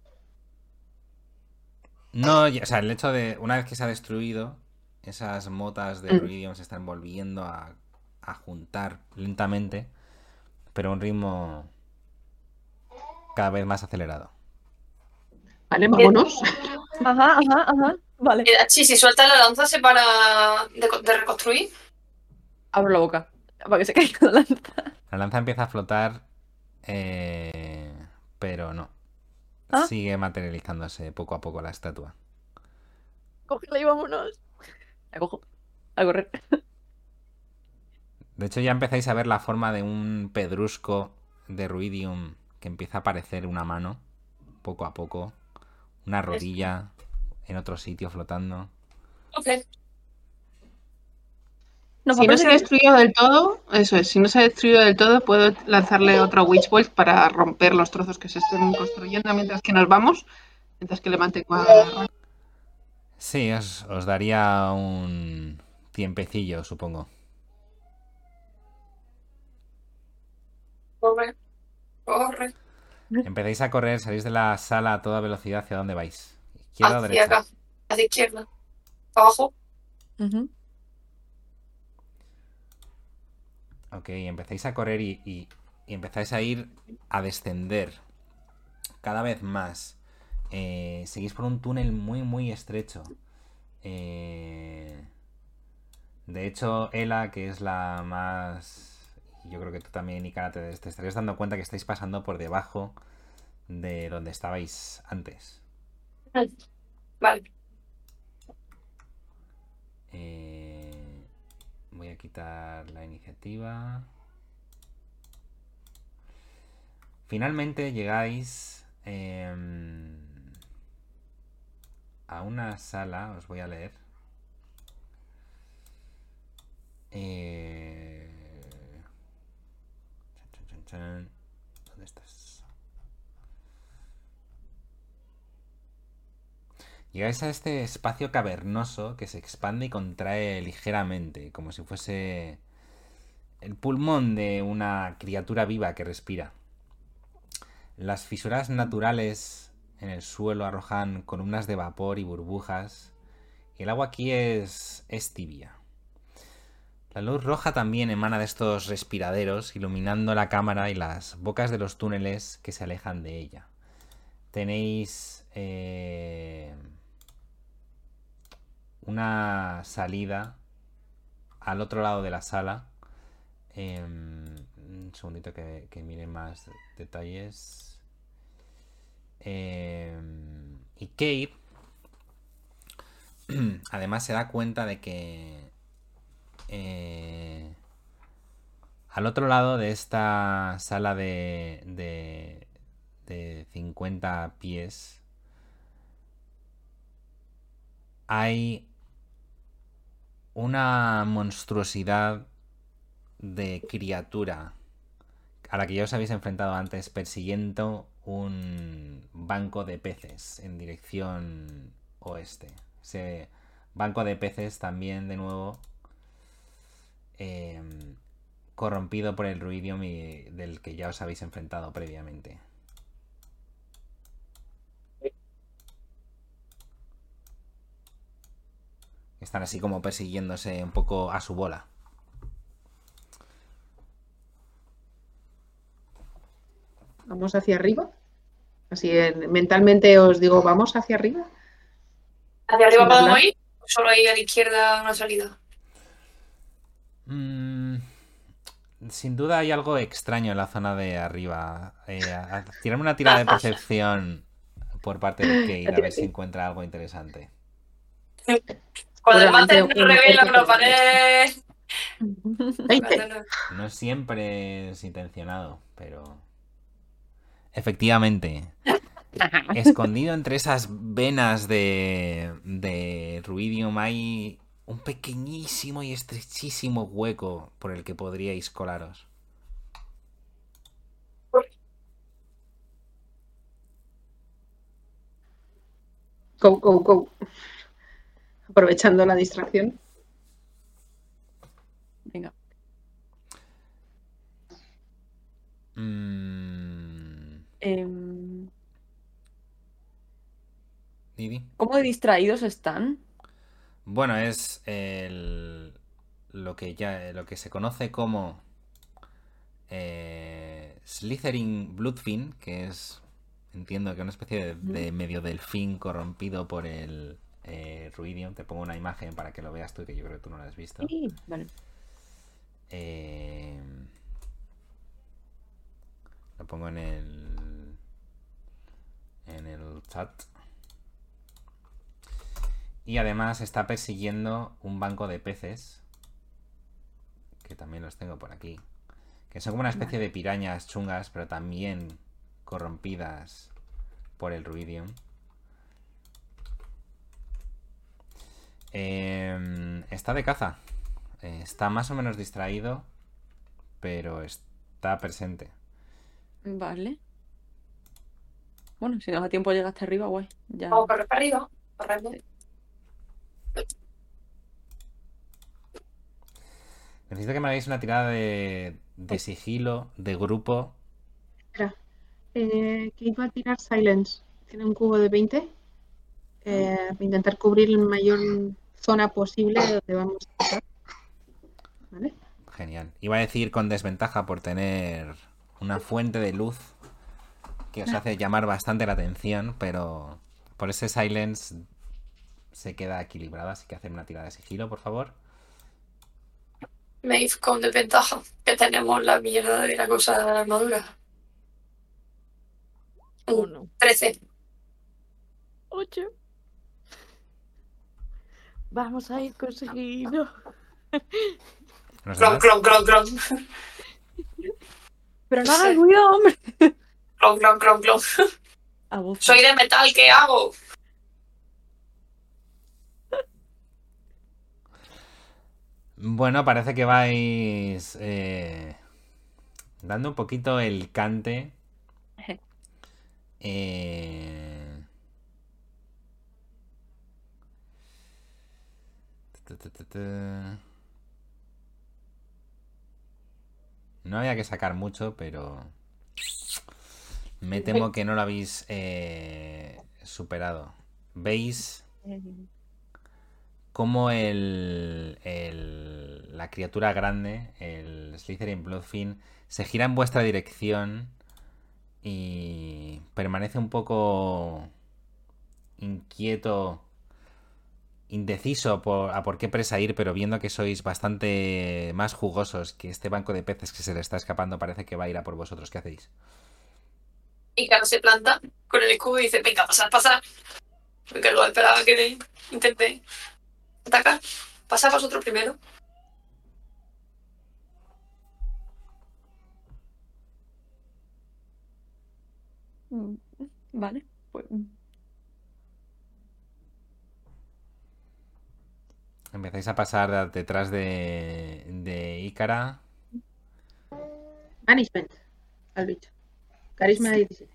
No, ya- o sea, el hecho de una vez que se ha destruido, esas motas de Mm. ruidium se están volviendo a, a juntar lentamente, pero a un ritmo cada vez más acelerado. Vale, vámonos. Ajá, ajá, ajá. Vale. Hidachi, si suelta la lanza, se para de reconstruir. Abro la boca para que se caiga la lanza. La lanza empieza a flotar, eh, pero no. ¿Ah? Sigue materializándose poco a poco la estatua. Cógela y vámonos. La cojo. A correr. De hecho, ya empezáis a ver la forma de un pedrusco de ruidium que empieza a aparecer una mano, poco a poco. Una rodilla en otro sitio flotando. Ok. Nos Si no se ha destruido del todo, eso es, si no se ha destruido del todo, puedo lanzarle otro Witch Bolt para romper los trozos que se estén construyendo mientras que nos vamos. Mientras que le mantengo a... Sí, os, os daría un tiempecillo, supongo. Corre. Corre. Empezáis a correr, salís de la sala a toda velocidad. ¿Hacia dónde vais? ¿Izquierda o Hacia derecha? acá. Hacia izquierda. Abajo. Ujú. Ok, empezáis a correr y, y- y empezáis a ir a descender cada vez más. Eh, seguís por un túnel muy, muy estrecho. Eh, de hecho, Ela, que es la más... y Yo creo que tú también, Ikara, te, te estarías dando cuenta que estáis pasando por debajo de donde estabais antes. Vale. Eh, voy a quitar la iniciativa. Finalmente llegáis em, a una sala, os voy a leer. Eh, ¿Dónde estás? Llegáis a este espacio cavernoso que se expande y contrae ligeramente, como si fuese el pulmón de una criatura viva que respira. Las fisuras naturales en el suelo arrojan columnas de vapor y burbujas, y el agua aquí es, es tibia. La luz roja también emana de estos respiraderos, iluminando la cámara y las bocas de los túneles que se alejan de ella. Tenéis eh, una salida al otro lado de la sala. Em, un segundito que, que mire más detalles. Em, y Kate además se da cuenta de que eh, al otro lado de esta sala de, de, de 50 pies hay una monstruosidad de criatura a la que ya os habéis enfrentado antes persiguiendo un banco de peces en dirección oeste. Ese banco de peces también de nuevo eh, corrompido por el ruidium y del que ya os habéis enfrentado previamente. Están así como persiguiéndose un poco a su bola. Vamos hacia arriba. Así en- mentalmente os digo, vamos hacia arriba. ¿Hacia arriba podemos ir? ¿O Solo hay a la izquierda una salida. Mm, sin duda hay algo extraño en la zona de arriba. Eh, a- a- tirarme una tirada de percepción por parte de Kate a ver si encuentra algo interesante. Cuando el un revela una pared. 20. No siempre es intencionado, pero... Efectivamente, escondido entre esas venas de, de Ruidium hay un pequeñísimo y estrechísimo hueco por el que podríais colaros. Go, go, go. Aprovechando la distracción. Venga. Mm, Em. ¿Cómo de distraídos están? Bueno, es el, lo que ya lo que se conoce como eh, Slytherin Bloodfin, que es entiendo que una especie de, de medio delfín corrompido por el eh, Ruidium. Te pongo una imagen para que lo veas tú, que yo creo que tú no la has visto. Sí, Vale. Eh, lo pongo en el en el chat. Y además está persiguiendo un banco de peces. Que también los tengo por aquí. Que son como una especie de pirañas chungas, pero también corrompidas por el Ruidium. Eh, está de caza. Eh, está más o menos distraído, pero está presente. Vale. Bueno, si nos da tiempo de llegar hasta arriba, guay. Ya. Vamos a correr para arriba. Necesito que me hagáis una tirada de, de sigilo, de grupo. Eh, Kate va a tirar Silence. Tiene un cubo de 20. Eh, intentar cubrir la mayor zona posible donde vamos a estar. ¿Vale? Genial. Iba a decir con desventaja por tener una fuente de luz que os hace llamar bastante la atención, pero por ese silence se queda equilibrada, así que haced una tirada de sigilo, por favor. Maeve con desventaja. Que tenemos la mierda de la cosa de la armadura. Un Uno. 13. Ocho. Vamos a ir conseguido. ¿Los Clon, clon, clon, clon. Pero no hagas ruido, hombre. Clon, clon, clon, clon. Soy de metal, ¿qué hago? Bueno, parece que vais eh, dando un poquito el cante. Eh. No había que sacar mucho, pero me temo que no lo habéis eh, superado. ¿Veis? Como el, la criatura grande, el Slytherin Bloodfin, se gira en vuestra dirección y permanece un poco inquieto, indeciso por, a por qué presa ir, pero viendo que sois bastante más jugosos que este banco de peces que se le está escapando, parece que va a ir a por vosotros. ¿Qué hacéis? Y Carlos se planta con el escudo y dice, venga, pasar, pasar. Porque lo esperaba que intente atacar. Pasad vosotros primero. mm, Vale. Pues, mm, Empezáis a pasar detrás de, de Ícara. Management. Al bicho. Carisma de 17.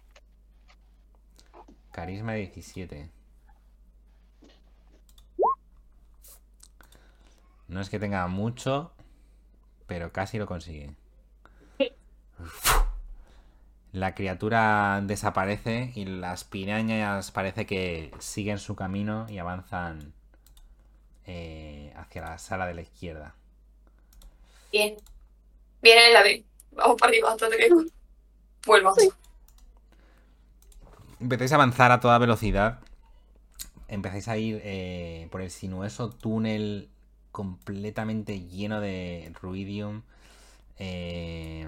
Carisma 17. No es que tenga mucho, pero casi lo consigue. La criatura desaparece y las pirañas parece que siguen su camino y avanzan eh, hacia la sala de la izquierda. Bien. Viene la B. Vamos para arriba antes de que vuelva. Empezáis a avanzar a toda velocidad. empezáis a ir eh, por el sinuoso túnel completamente lleno de ruidium. Eh,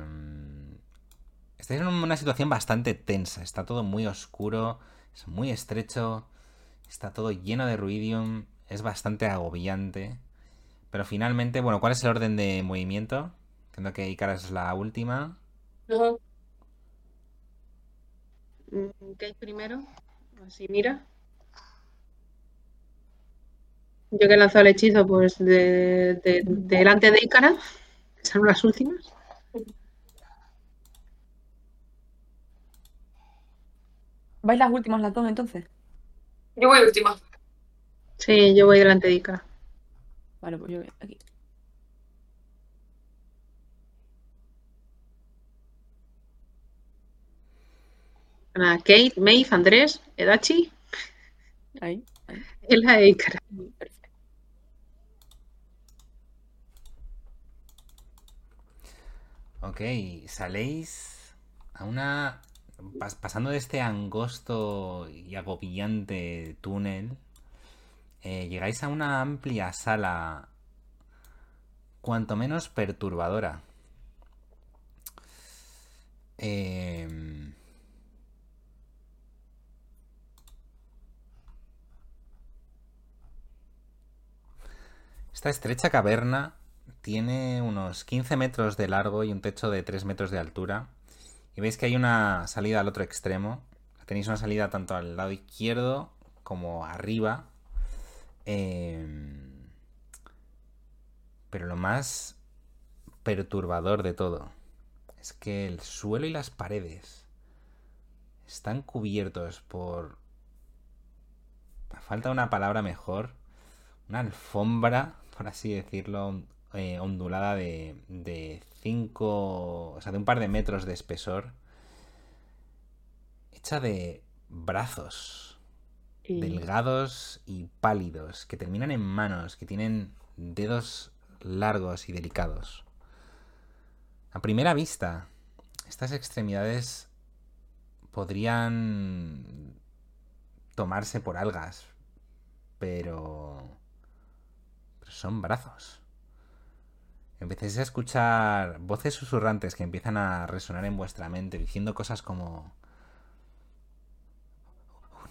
estáis en una situación bastante tensa. Está todo muy oscuro, es muy estrecho, está todo lleno de ruidium, es bastante agobiante. Pero finalmente, bueno, ¿cuál es el orden de movimiento? Entiendo que Icaras es la última. Mm, ¿Qué hay primero? Así, mira. Yo que he lanzado el hechizo, pues de, de- delante de Ícara, que son las últimas. ¿Vais las últimas las dos entonces? Yo voy última. Sí, yo voy delante de Ícara. Vale, pues yo voy aquí. Kate, Maeve, Andrés, Edachi, Ahí. Ela e Ícara. Perfecto. Ok, saléis a una... pas- pasando de este angosto y agobiante túnel, eh, llegáis a una amplia sala, cuanto menos perturbadora. Em, Esta estrecha caverna tiene unos 15 metros de largo y un techo de 3 metros de altura. Y veis que hay una salida al otro extremo. Tenéis una salida tanto al lado izquierdo como arriba. Em, Pero lo más perturbador de todo es que el suelo y las paredes están cubiertos por... falta una palabra mejor, una alfombra, por así decirlo, eh, ondulada de, de cinco, o sea, de un par de metros de espesor, hecha de brazos Y- delgados y pálidos, que terminan en manos, que tienen dedos largos y delicados. A primera vista, estas extremidades podrían tomarse por algas, pero, pero son brazos. Empecéis a escuchar voces susurrantes que empiezan a resonar en vuestra mente, diciendo cosas como...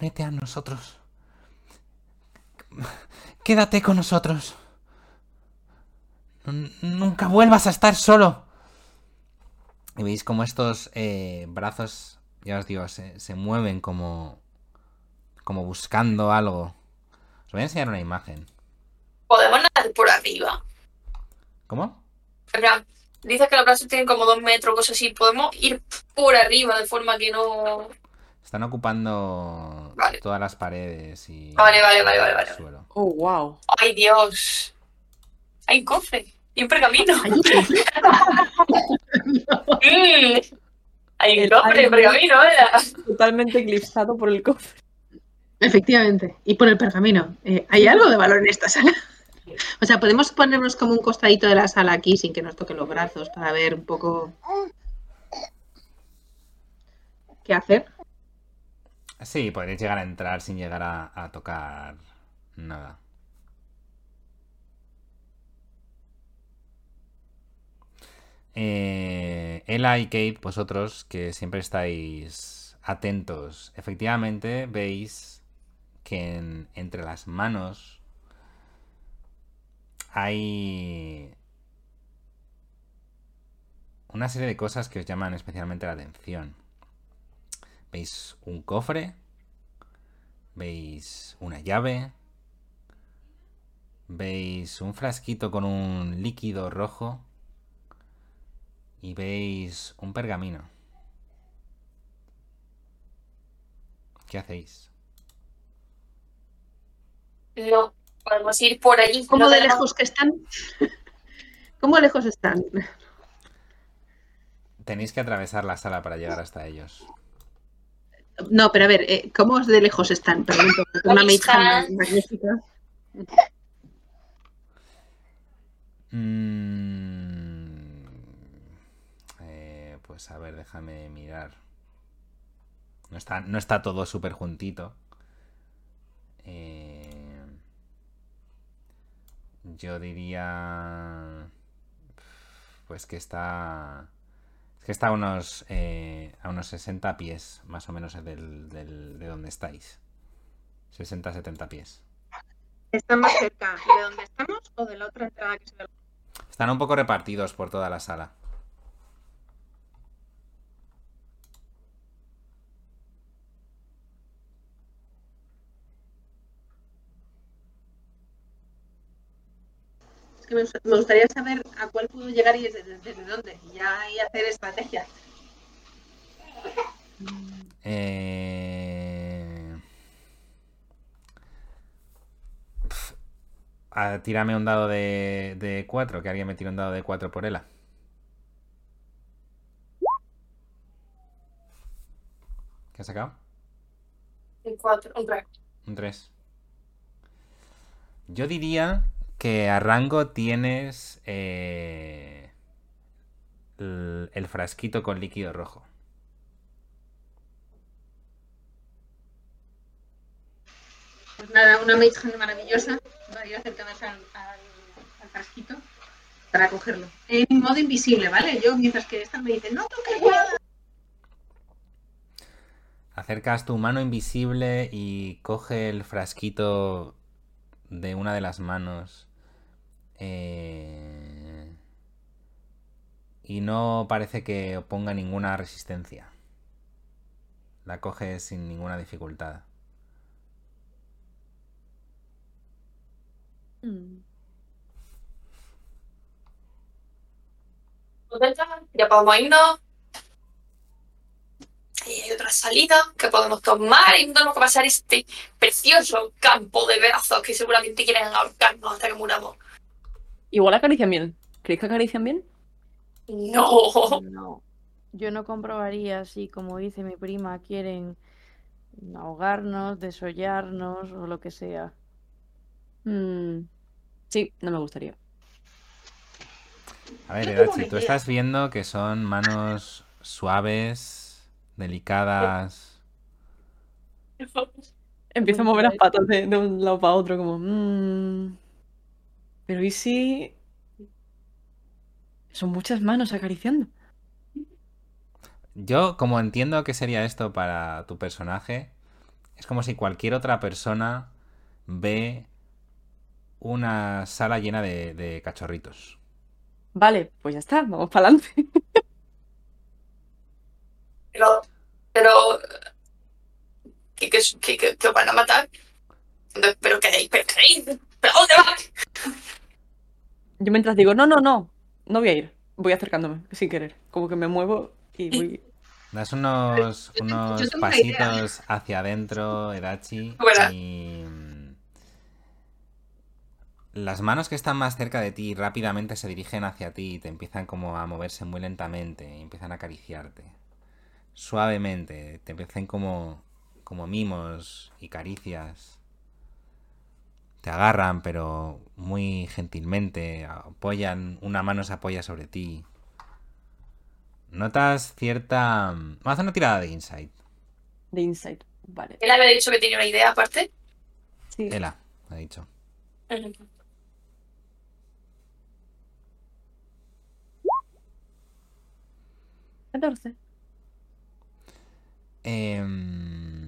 Únete a nosotros. Quédate con nosotros. N- Nunca vuelvas a estar solo. Y veis como estos eh, brazos, ya os digo, se, se mueven como, como buscando algo. Os voy a enseñar una imagen. Podemos nadar por arriba. ¿Cómo? En plan, dices que los brazos tienen como dos metros, cosas así. Podemos ir por arriba de forma que no. Están ocupando Vale. todas las paredes y Vale, vale, vale, vale, el vale. suelo. Oh, wow. ¡Ay, Dios! Hay un cofre y un pergamino. Hay un cofre. Mm. Hay un El- cofre y hay- un pergamino, ¿verdad? Totalmente eclipsado por el cofre. Efectivamente. Y por el pergamino. Eh, ¿Hay algo de valor en esta sala? O sea, podemos ponernos como un costadito de la sala aquí sin que nos toquen los brazos para ver un poco qué hacer. Sí, podréis llegar a entrar sin llegar a, tocar nada. Eh, Ella y Kate, vosotros que siempre estáis atentos, efectivamente veis que en- entre las manos hay una serie de cosas que os llaman especialmente la atención. Veis un cofre, veis una llave, veis un frasquito con un líquido rojo y veis un pergamino. ¿Qué hacéis? No, podemos ir por allí. ¿Cómo de lejos que están? ¿Cómo lejos están? Tenéis que atravesar la sala para llegar hasta ellos. No, pero a ver, eh, ¿cómo de lejos están? Pregunto. porque Una magnífica. Mm, eh, pues a ver, déjame mirar. No está, no está todo súper juntito. Eh, Yo diría. Pues que está. Es que está a unos, eh, a unos 60 pies, más o menos, del, del- de donde estáis. 60-70 pies. ¿Está más cerca de donde estamos o de la otra entrada que se ve? Están un poco repartidos por toda la sala. Es que me me gustaría saber a cuál puedo llegar y desde, desde dónde. Y ya ahí hacer estrategias. Eh... Pf. Ah, tírame un dado de, de 4, que alguien me tire un dado de 4 por Ela. ¿Qué has sacado? Un 4, un 3. Un 3. Yo diría que a rango tienes eh, el, el frasquito con líquido rojo. Pues nada, una Mage maravillosa. Va a ir acercándose al, al, al frasquito para cogerlo. En modo invisible, ¿vale? Yo, mientras que esta me dice, no toques nada. Acercas tu mano invisible y coge el frasquito de una de las manos. Eh, y no parece que oponga ninguna resistencia. La coge sin ninguna dificultad. Mm. Contenta, Ya podemos irnos. Y hay otra salida que podemos tomar y tenemos que pasar este precioso campo de brazos que seguramente quieren ahorcarnos hasta que muramos. Igual acarician bien. ¿Creéis que acarician bien? No. No. Yo no comprobaría si, como dice mi prima, quieren ahogarnos, desollarnos o lo que sea. Mm, Sí, no me gustaría. A ver, una tú estás viendo que son manos suaves, delicadas. Empiezo a mover las patas de, de un lado para otro, como. mm, Pero ¿y si.? Son muchas manos acariciando. Yo, como entiendo que sería esto para tu personaje, es como si cualquier otra persona ve una sala llena de, de cachorritos. Vale, pues ya está, vamos para adelante. Pero, pero, ¿qué, qué, qué, qué- qué os van a matar? ¿Pero queréis? ¿Pero queréis? ¿Pero dónde vas? Yo mientras digo, no, no, no, no voy a ir. Voy acercándome, sin querer. Como que me muevo y voy. Das unos, unos yo pasitos hacia adentro, Edachi, y mm, las manos que están más cerca de ti rápidamente se dirigen hacia ti y te empiezan como a moverse muy lentamente y empiezan a acariciarte. Suavemente, te empiezan como, como mimos y caricias. Te agarran, pero muy gentilmente, apoyan, una mano se apoya sobre ti. Notas cierta... Vamos a hacer una tirada de insight. De insight. Vale. Él había dicho que tenía una idea aparte. Sí. Ela, ha dicho. Catorce. Em,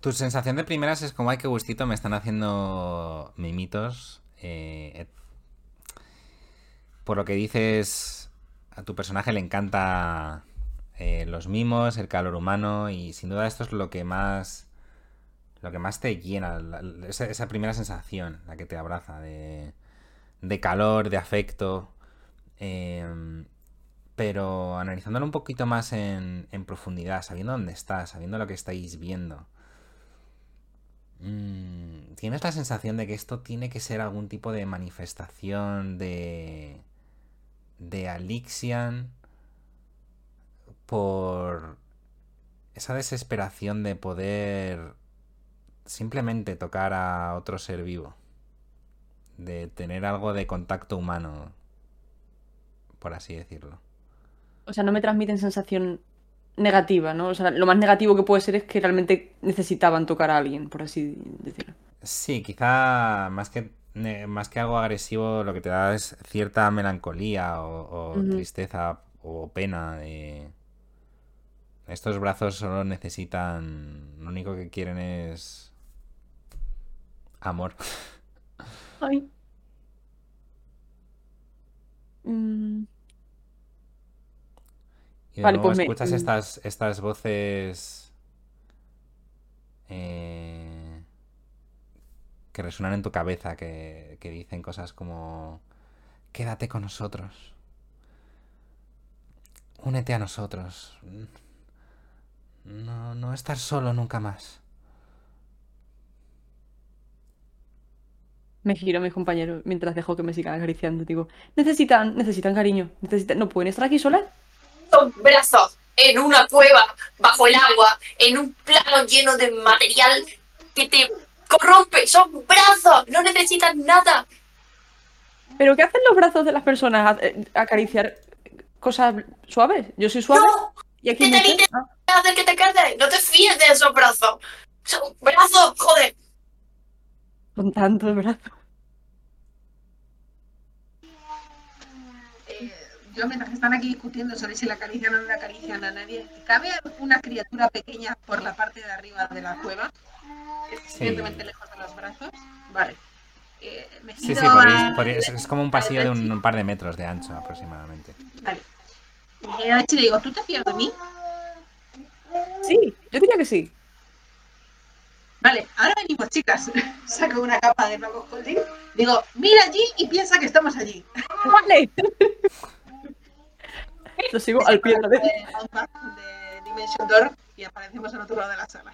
Tu sensación de primeras es como, ay, qué gustito, me están haciendo mimitos. eh, por lo que dices, a tu personaje le encanta eh, los mimos, el calor humano y sin duda esto es lo que más, lo que más te llena, esa primera sensación, la que te abraza de, de calor, de afecto. Em, pero analizándolo un poquito más en, en profundidad, sabiendo dónde estás, sabiendo lo que estáis viendo. Mm, Tienes la sensación de que esto tiene que ser algún tipo de manifestación de. de Alixian por esa desesperación de poder simplemente tocar a otro ser vivo. De tener algo de contacto humano, por así decirlo. O sea, no me transmiten sensación negativa, ¿no? O sea, lo más negativo que puede ser es que realmente necesitaban tocar a alguien, por así decirlo. Sí, quizá más que, más que algo agresivo lo que te da es cierta melancolía o, tristeza o pena. Estos brazos solo necesitan... Lo único que quieren es... Amor. Ay. Mm, Y de Vale, nuevo pues escuchas mm. estas, estas voces eh, que resuenan en tu cabeza, que, que dicen cosas como quédate con nosotros, únete a nosotros, no, no estar solo nunca más. Me giro a mis compañeros mientras dejo que me sigan acariciando. Digo, necesitan, necesitan cariño. Necesitan, no pueden estar aquí solas. Son brazos en una cueva, bajo el agua, en un plano lleno de material que te corrompe. Son brazos, no necesitan nada. ¿Pero qué hacen los brazos de las personas? ¿A- eh, ¿Acariciar cosas suaves? Yo soy suave. No, Y aquí ¿qué te dice? Ah, hacer que te quedes. No te fíes de esos brazos. Son brazos, joder. con tantos brazos. Yo mientras están aquí discutiendo sobre si la acarician o no la acarician a nadie, ¿cabe una criatura pequeña por la parte de arriba de la cueva? Es suficientemente lejos de los brazos. Vale. Eh, me Sí, sí, podéis- podéis- es como un pasillo de un, par de metros de ancho aproximadamente. Vale. Y a le digo, ¿tú te fías de mí? Sí, yo diría que sí. Vale, ahora venimos, chicas. Saco una capa de Paco Holding. Digo, mira allí y piensa que estamos allí. ¡Vale! Lo sigo al pie de la vez. De Dimension Door y aparecemos al otro lado de la sala.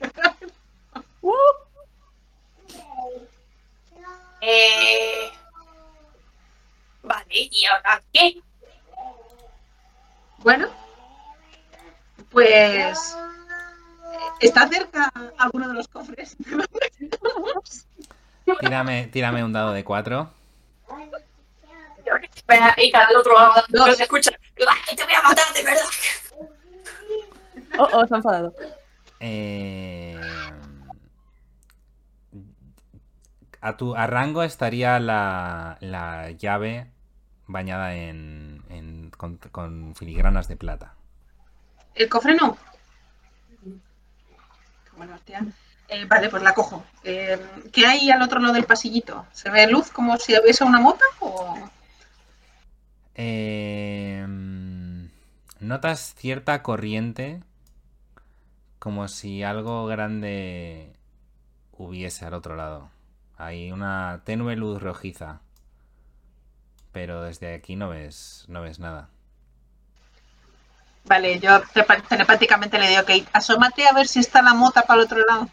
¡Uh! Eh... Vale, ¿y ahora qué? Bueno, pues. ¿Está cerca alguno de los cofres? Tírame, tírame un dado de 4. Espera, y cada otro lado Dos. no se escucha. ¡Ay, te voy a matar, de verdad! Oh, oh, se ha enfadado. Eh, a tu a rango estaría la, la llave bañada en, en- con, con filigranas de plata. ¿El cofre no? Bueno, hostia. Eh, vale, pues la cojo. Eh, ¿Qué hay al otro lado del pasillito? ¿Se ve luz como si hubiese una mota? O... Eh, notas cierta corriente como si algo grande hubiese al otro lado. Hay una tenue luz rojiza. Pero desde aquí no ves, no ves nada. Vale, yo telepáticamente le digo que asómate a ver si está la mota para el otro lado.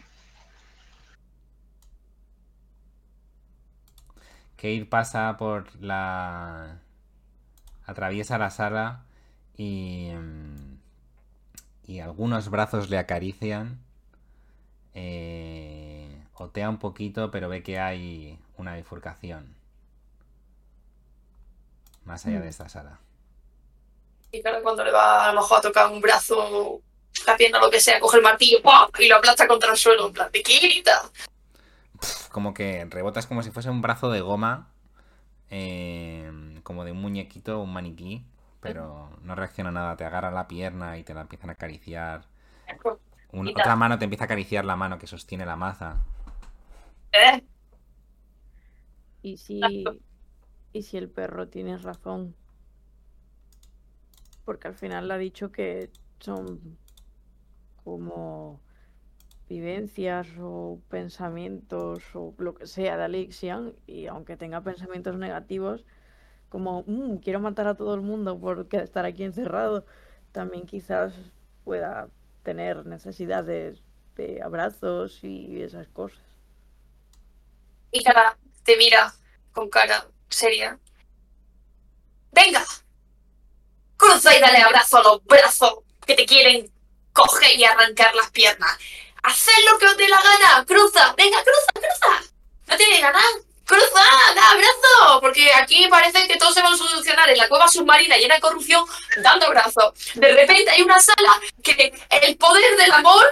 Kate pasa por la. Atraviesa la sala y. mm, y algunos brazos le acarician. Eh, otea un poquito, pero ve que hay una bifurcación. Más allá de esta sala. Y claro, cuando le va a lo mejor a tocar un brazo, la pierna, lo que sea, coge el martillo ¡pum! y lo aplasta contra el suelo, en plan, ¿de qué grita? Como que rebotas como si fuese un brazo de goma. eh, como de un muñequito, un maniquí. Pero no reacciona a nada. Te agarra la pierna y te la empiezan a acariciar. Un- otra mano te empieza a acariciar la mano que sostiene la maza. ¿Eh? ¿Y si, y si el perro tiene razón? Porque al final le ha dicho que son como vivencias o pensamientos o lo que sea de Alexian y aunque tenga pensamientos negativos como "Mm, quiero matar a todo el mundo por estar aquí encerrado también quizás pueda tener necesidades de abrazos y esas cosas Y cara te mira con cara seria. ¡Venga! Cruza y dale abrazo a los brazos que te quieren coger y arrancar las piernas. ¡Haced lo que os dé la gana! ¡Cruza! ¡Venga, cruza, cruza! ¿No tiene ganas? ¡Cruza! ¡Da abrazo! Porque aquí parece que todo se va a solucionar en la cueva submarina llena de corrupción dando abrazos. De repente hay una sala que el poder del amor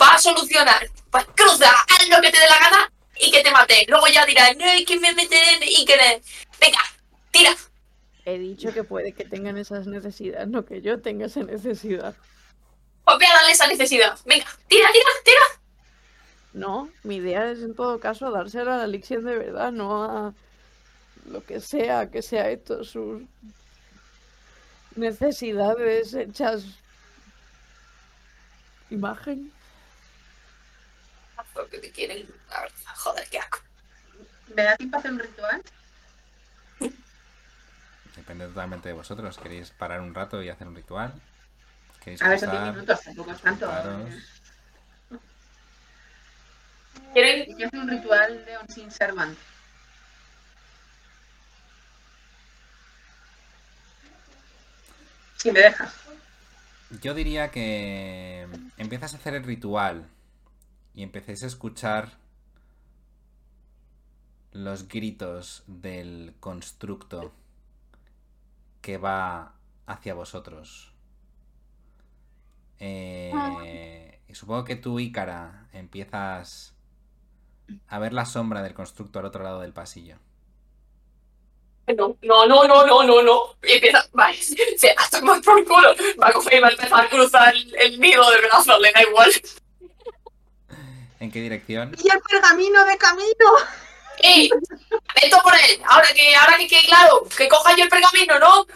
va a solucionar. Pues cruza, haz lo que te dé la gana y que te mate. Luego ya dirás, no, es que me meten y que... Venga, tira. He dicho que puede que tengan esas necesidades, no que yo tenga esa necesidad. Pues voy a darle esa necesidad. Venga, tira, tira, tira. No, mi idea es en todo caso dársela a la Elixir de verdad, no a lo que sea que sea esto, sus necesidades hechas imagen. Haz lo que te quieren. Joder, qué asco. ¿Me da tiempo a hacer un ritual? Depende totalmente de vosotros. ¿Queréis parar un rato y hacer un ritual? ¿Queréis A ver, son 10 cruzar? minutos, tampoco es tanto. Quiero que hacer un ritual de un sin servant. Si me dejas. Yo diría que empiezas a hacer el ritual y empecéis a escuchar los gritos del constructo que va hacia vosotros. Eh, supongo que tú, Ícara, empiezas a ver la sombra del constructo al otro lado del pasillo. No, no, no, no, no, no, no. Y empieza, vale, se a tomar por culo. Va a coger y va a empezar a cruzar el, el nido del brazo, le da igual. ¿En qué dirección? ¡Y el pergamino de camino! ¡Ey! Esto por él. Ahora que, ahora que quede claro, que coja yo el pergamino, ¿no?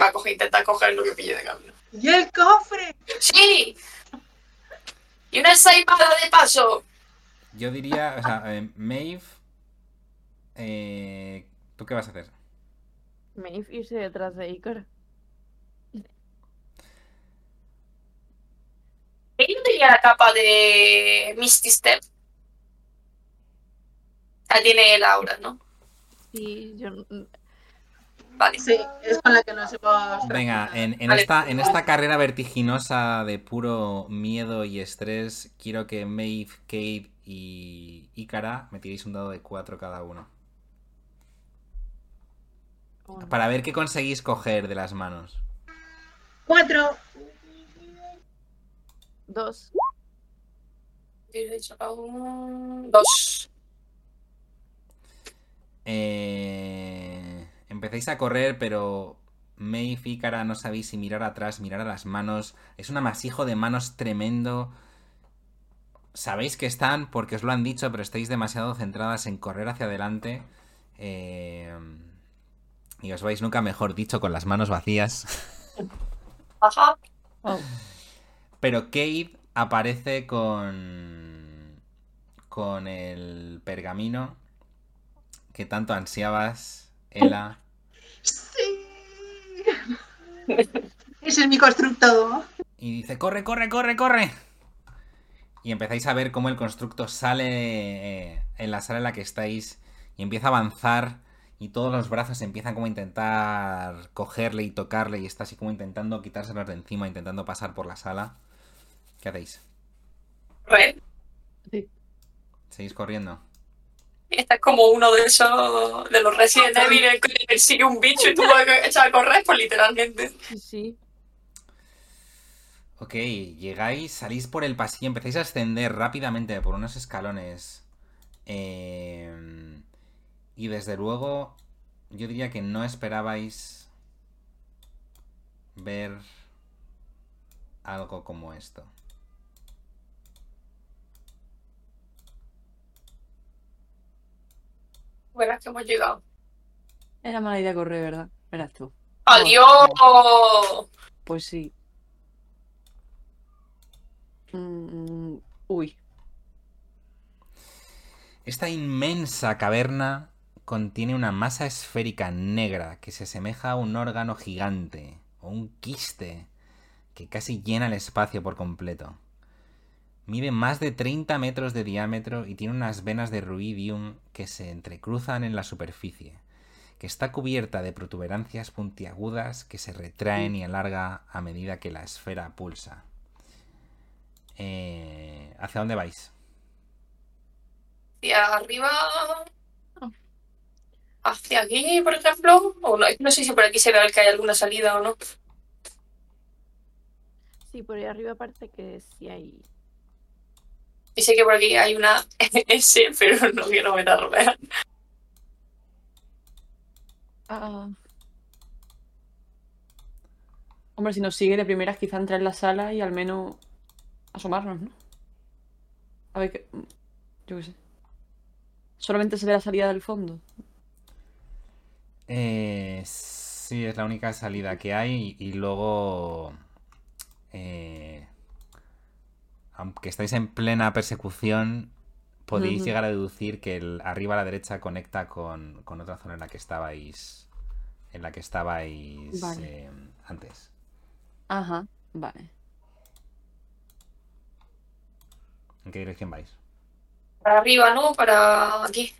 Va a coger, intentar coger lo que pille de camino. ¡Y el cofre! ¡Sí! Y una ensaimada de paso. Yo diría, o sea, eh, Maeve, eh, ¿tú qué vas a hacer? Maeve irse detrás de Icar. Él no tenía la capa de Misty Step. Ah, tiene la aura, ¿no? Y yo Vale. Sí, es con la que nos hemos... Venga, en, en Vale. esta, en esta carrera vertiginosa de puro miedo y estrés, quiero que Maeve, Kate y Ícara me tiréis un dado de 4 cada uno. Uno. Para ver qué conseguís coger de las manos. ¡Cuatro! Dos. Dos. Eh, empezáis a correr, pero Maeve y Ícara no sabéis si mirar atrás, mirar a las manos. Es un amasijo de manos tremendo. Sabéis que están porque os lo han dicho, pero estáis demasiado centradas en correr hacia adelante. Eh, y os vais nunca mejor dicho con las manos vacías. Ajá. Oh, Pero Kate aparece con. con el pergamino que tanto ansiabas, Ela. ¡Sí! Ese es mi constructo. Y dice, corre, corre, corre, corre. Y empezáis a ver cómo el constructo sale eh, en la sala en la que estáis y empieza a avanzar y todos los brazos empiezan como a intentar cogerle y tocarle y está así como intentando quitárselos de encima, intentando pasar por la sala. ¿Qué hacéis? Red. sí. ¿Seguís corriendo? Esta es como uno de esos de los Resident Evil en que persigue un bicho y tú vas a echar a correr, pues literalmente. Sí, sí. Ok, llegáis, salís por el pasillo, empezáis a ascender rápidamente por unos escalones. eh, y desde luego, yo diría que no esperabais ver algo como esto. Verás que hemos llegado. Era mala idea correr, ¿verdad? Verás tú. ¡Adiós! Pues sí. Mm, uy. Esta inmensa caverna contiene una masa esférica negra que se asemeja a un órgano gigante o un quiste que casi llena el espacio por completo. Mide más de 30 metros de diámetro y tiene unas venas de ruidium que se entrecruzan en la superficie, que está cubierta de protuberancias puntiagudas que se retraen y alarga a medida que la esfera pulsa. Eh, ¿Hacia dónde vais? Y arriba. hacia aquí, por ejemplo. O no, no sé si por aquí se ve que hay alguna salida o no. Sí, por ahí arriba parece que sí hay. Y sé que por aquí hay una S, pero no quiero meterme. Ah. Hombre, si nos sigue de primeras, quizá entrar en la sala y al menos asomarnos, ¿no? A ver qué. Yo qué sé. Solamente se ve la salida del fondo. Eh, sí, es la única salida que hay y luego... eh, aunque estáis en plena persecución, podéis llegar a deducir que el arriba a la derecha conecta con, con otra zona en la que estabais en la que estabais Vale. eh, antes. Ajá, vale. ¿En qué dirección vais? Para arriba, ¿no? Para aquí.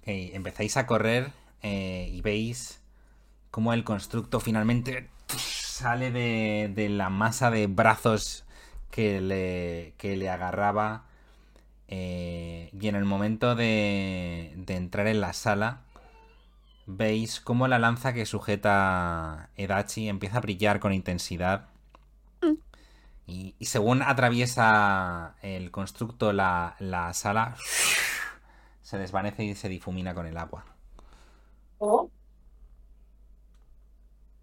Ok, empezáis a correr eh, y veis cómo el constructo finalmente sale de, de la masa de brazos que le, que le agarraba. eh, y en el momento de, de entrar en la sala, veis cómo la lanza que sujeta Edachi empieza a brillar con intensidad. Y, y según atraviesa el constructo la, la sala, se desvanece y se difumina con el agua. Oh.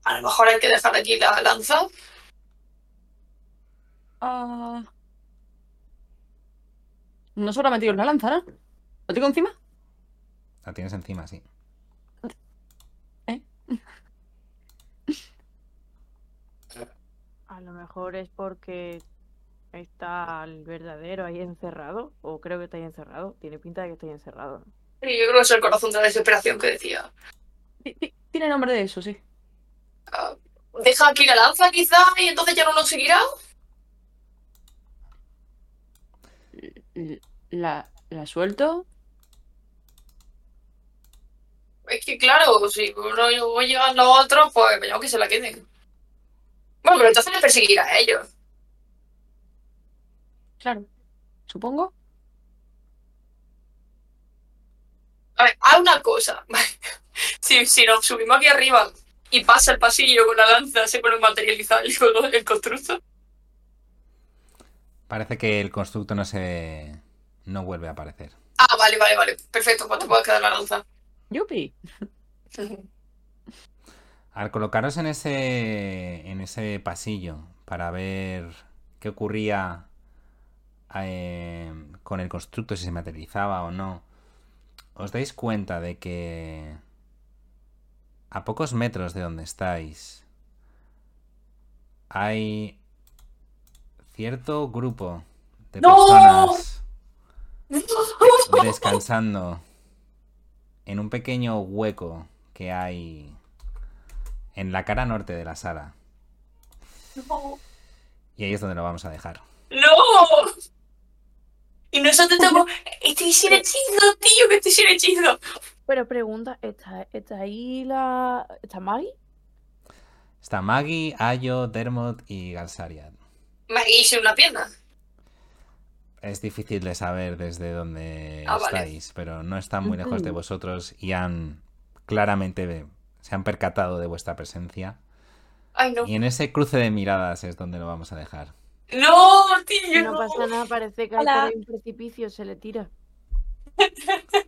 A lo mejor hay que dejar aquí la lanza. Ah. No solo ha metido una lanza, ¿no? ¿Lo tengo encima? La tienes encima, sí. A lo mejor es porque está el verdadero ahí encerrado. O creo que está ahí encerrado. Tiene pinta de que está ahí encerrado. Y yo creo que es el corazón de la desesperación que decía. Ti- ti- Tiene nombre de eso, sí. Ah, Deja aquí la lanza, quizá, y entonces ya no nos seguirá. La, la suelto. Es que, claro, si uno voy llegando a otro, pues me llamo que se la queden. Bueno, pero entonces les perseguirá a ellos. Claro. Supongo. A ver, haz una cosa. si, si nos subimos aquí arriba y pasa el pasillo con la lanza, se pone a materializar el, el constructo. Parece que el constructo no se. no vuelve a aparecer. Ah, vale, vale, vale. Perfecto, pues te puedes quedar la lanza. Yupi. Al colocaros en ese. en ese pasillo para ver qué ocurría eh, con el constructo, si se materializaba o no, os dais cuenta de que a pocos metros de donde estáis hay cierto grupo de ¡No! personas descansando en un pequeño hueco que hay en la cara norte de la sala. No. Y ahí es donde lo vamos a dejar. ¡No! Y nosotros estamos. Estoy sin hechizo, tío, que estoy sin hechizo. Pero pregunta, ¿está, está ahí la. ¿Está Maggie? Está Maggie, Ayo, Dermot y Galsariad. Me hice una pierna. Es difícil de saber desde dónde Ah, vale. estáis, pero no están muy lejos de Ujú. vosotros y han claramente se han percatado de vuestra presencia. Ay, no. Y en ese cruce de miradas es donde lo vamos a dejar. No, tío, No no. pasa nada, parece que hay un precipicio, se le tira.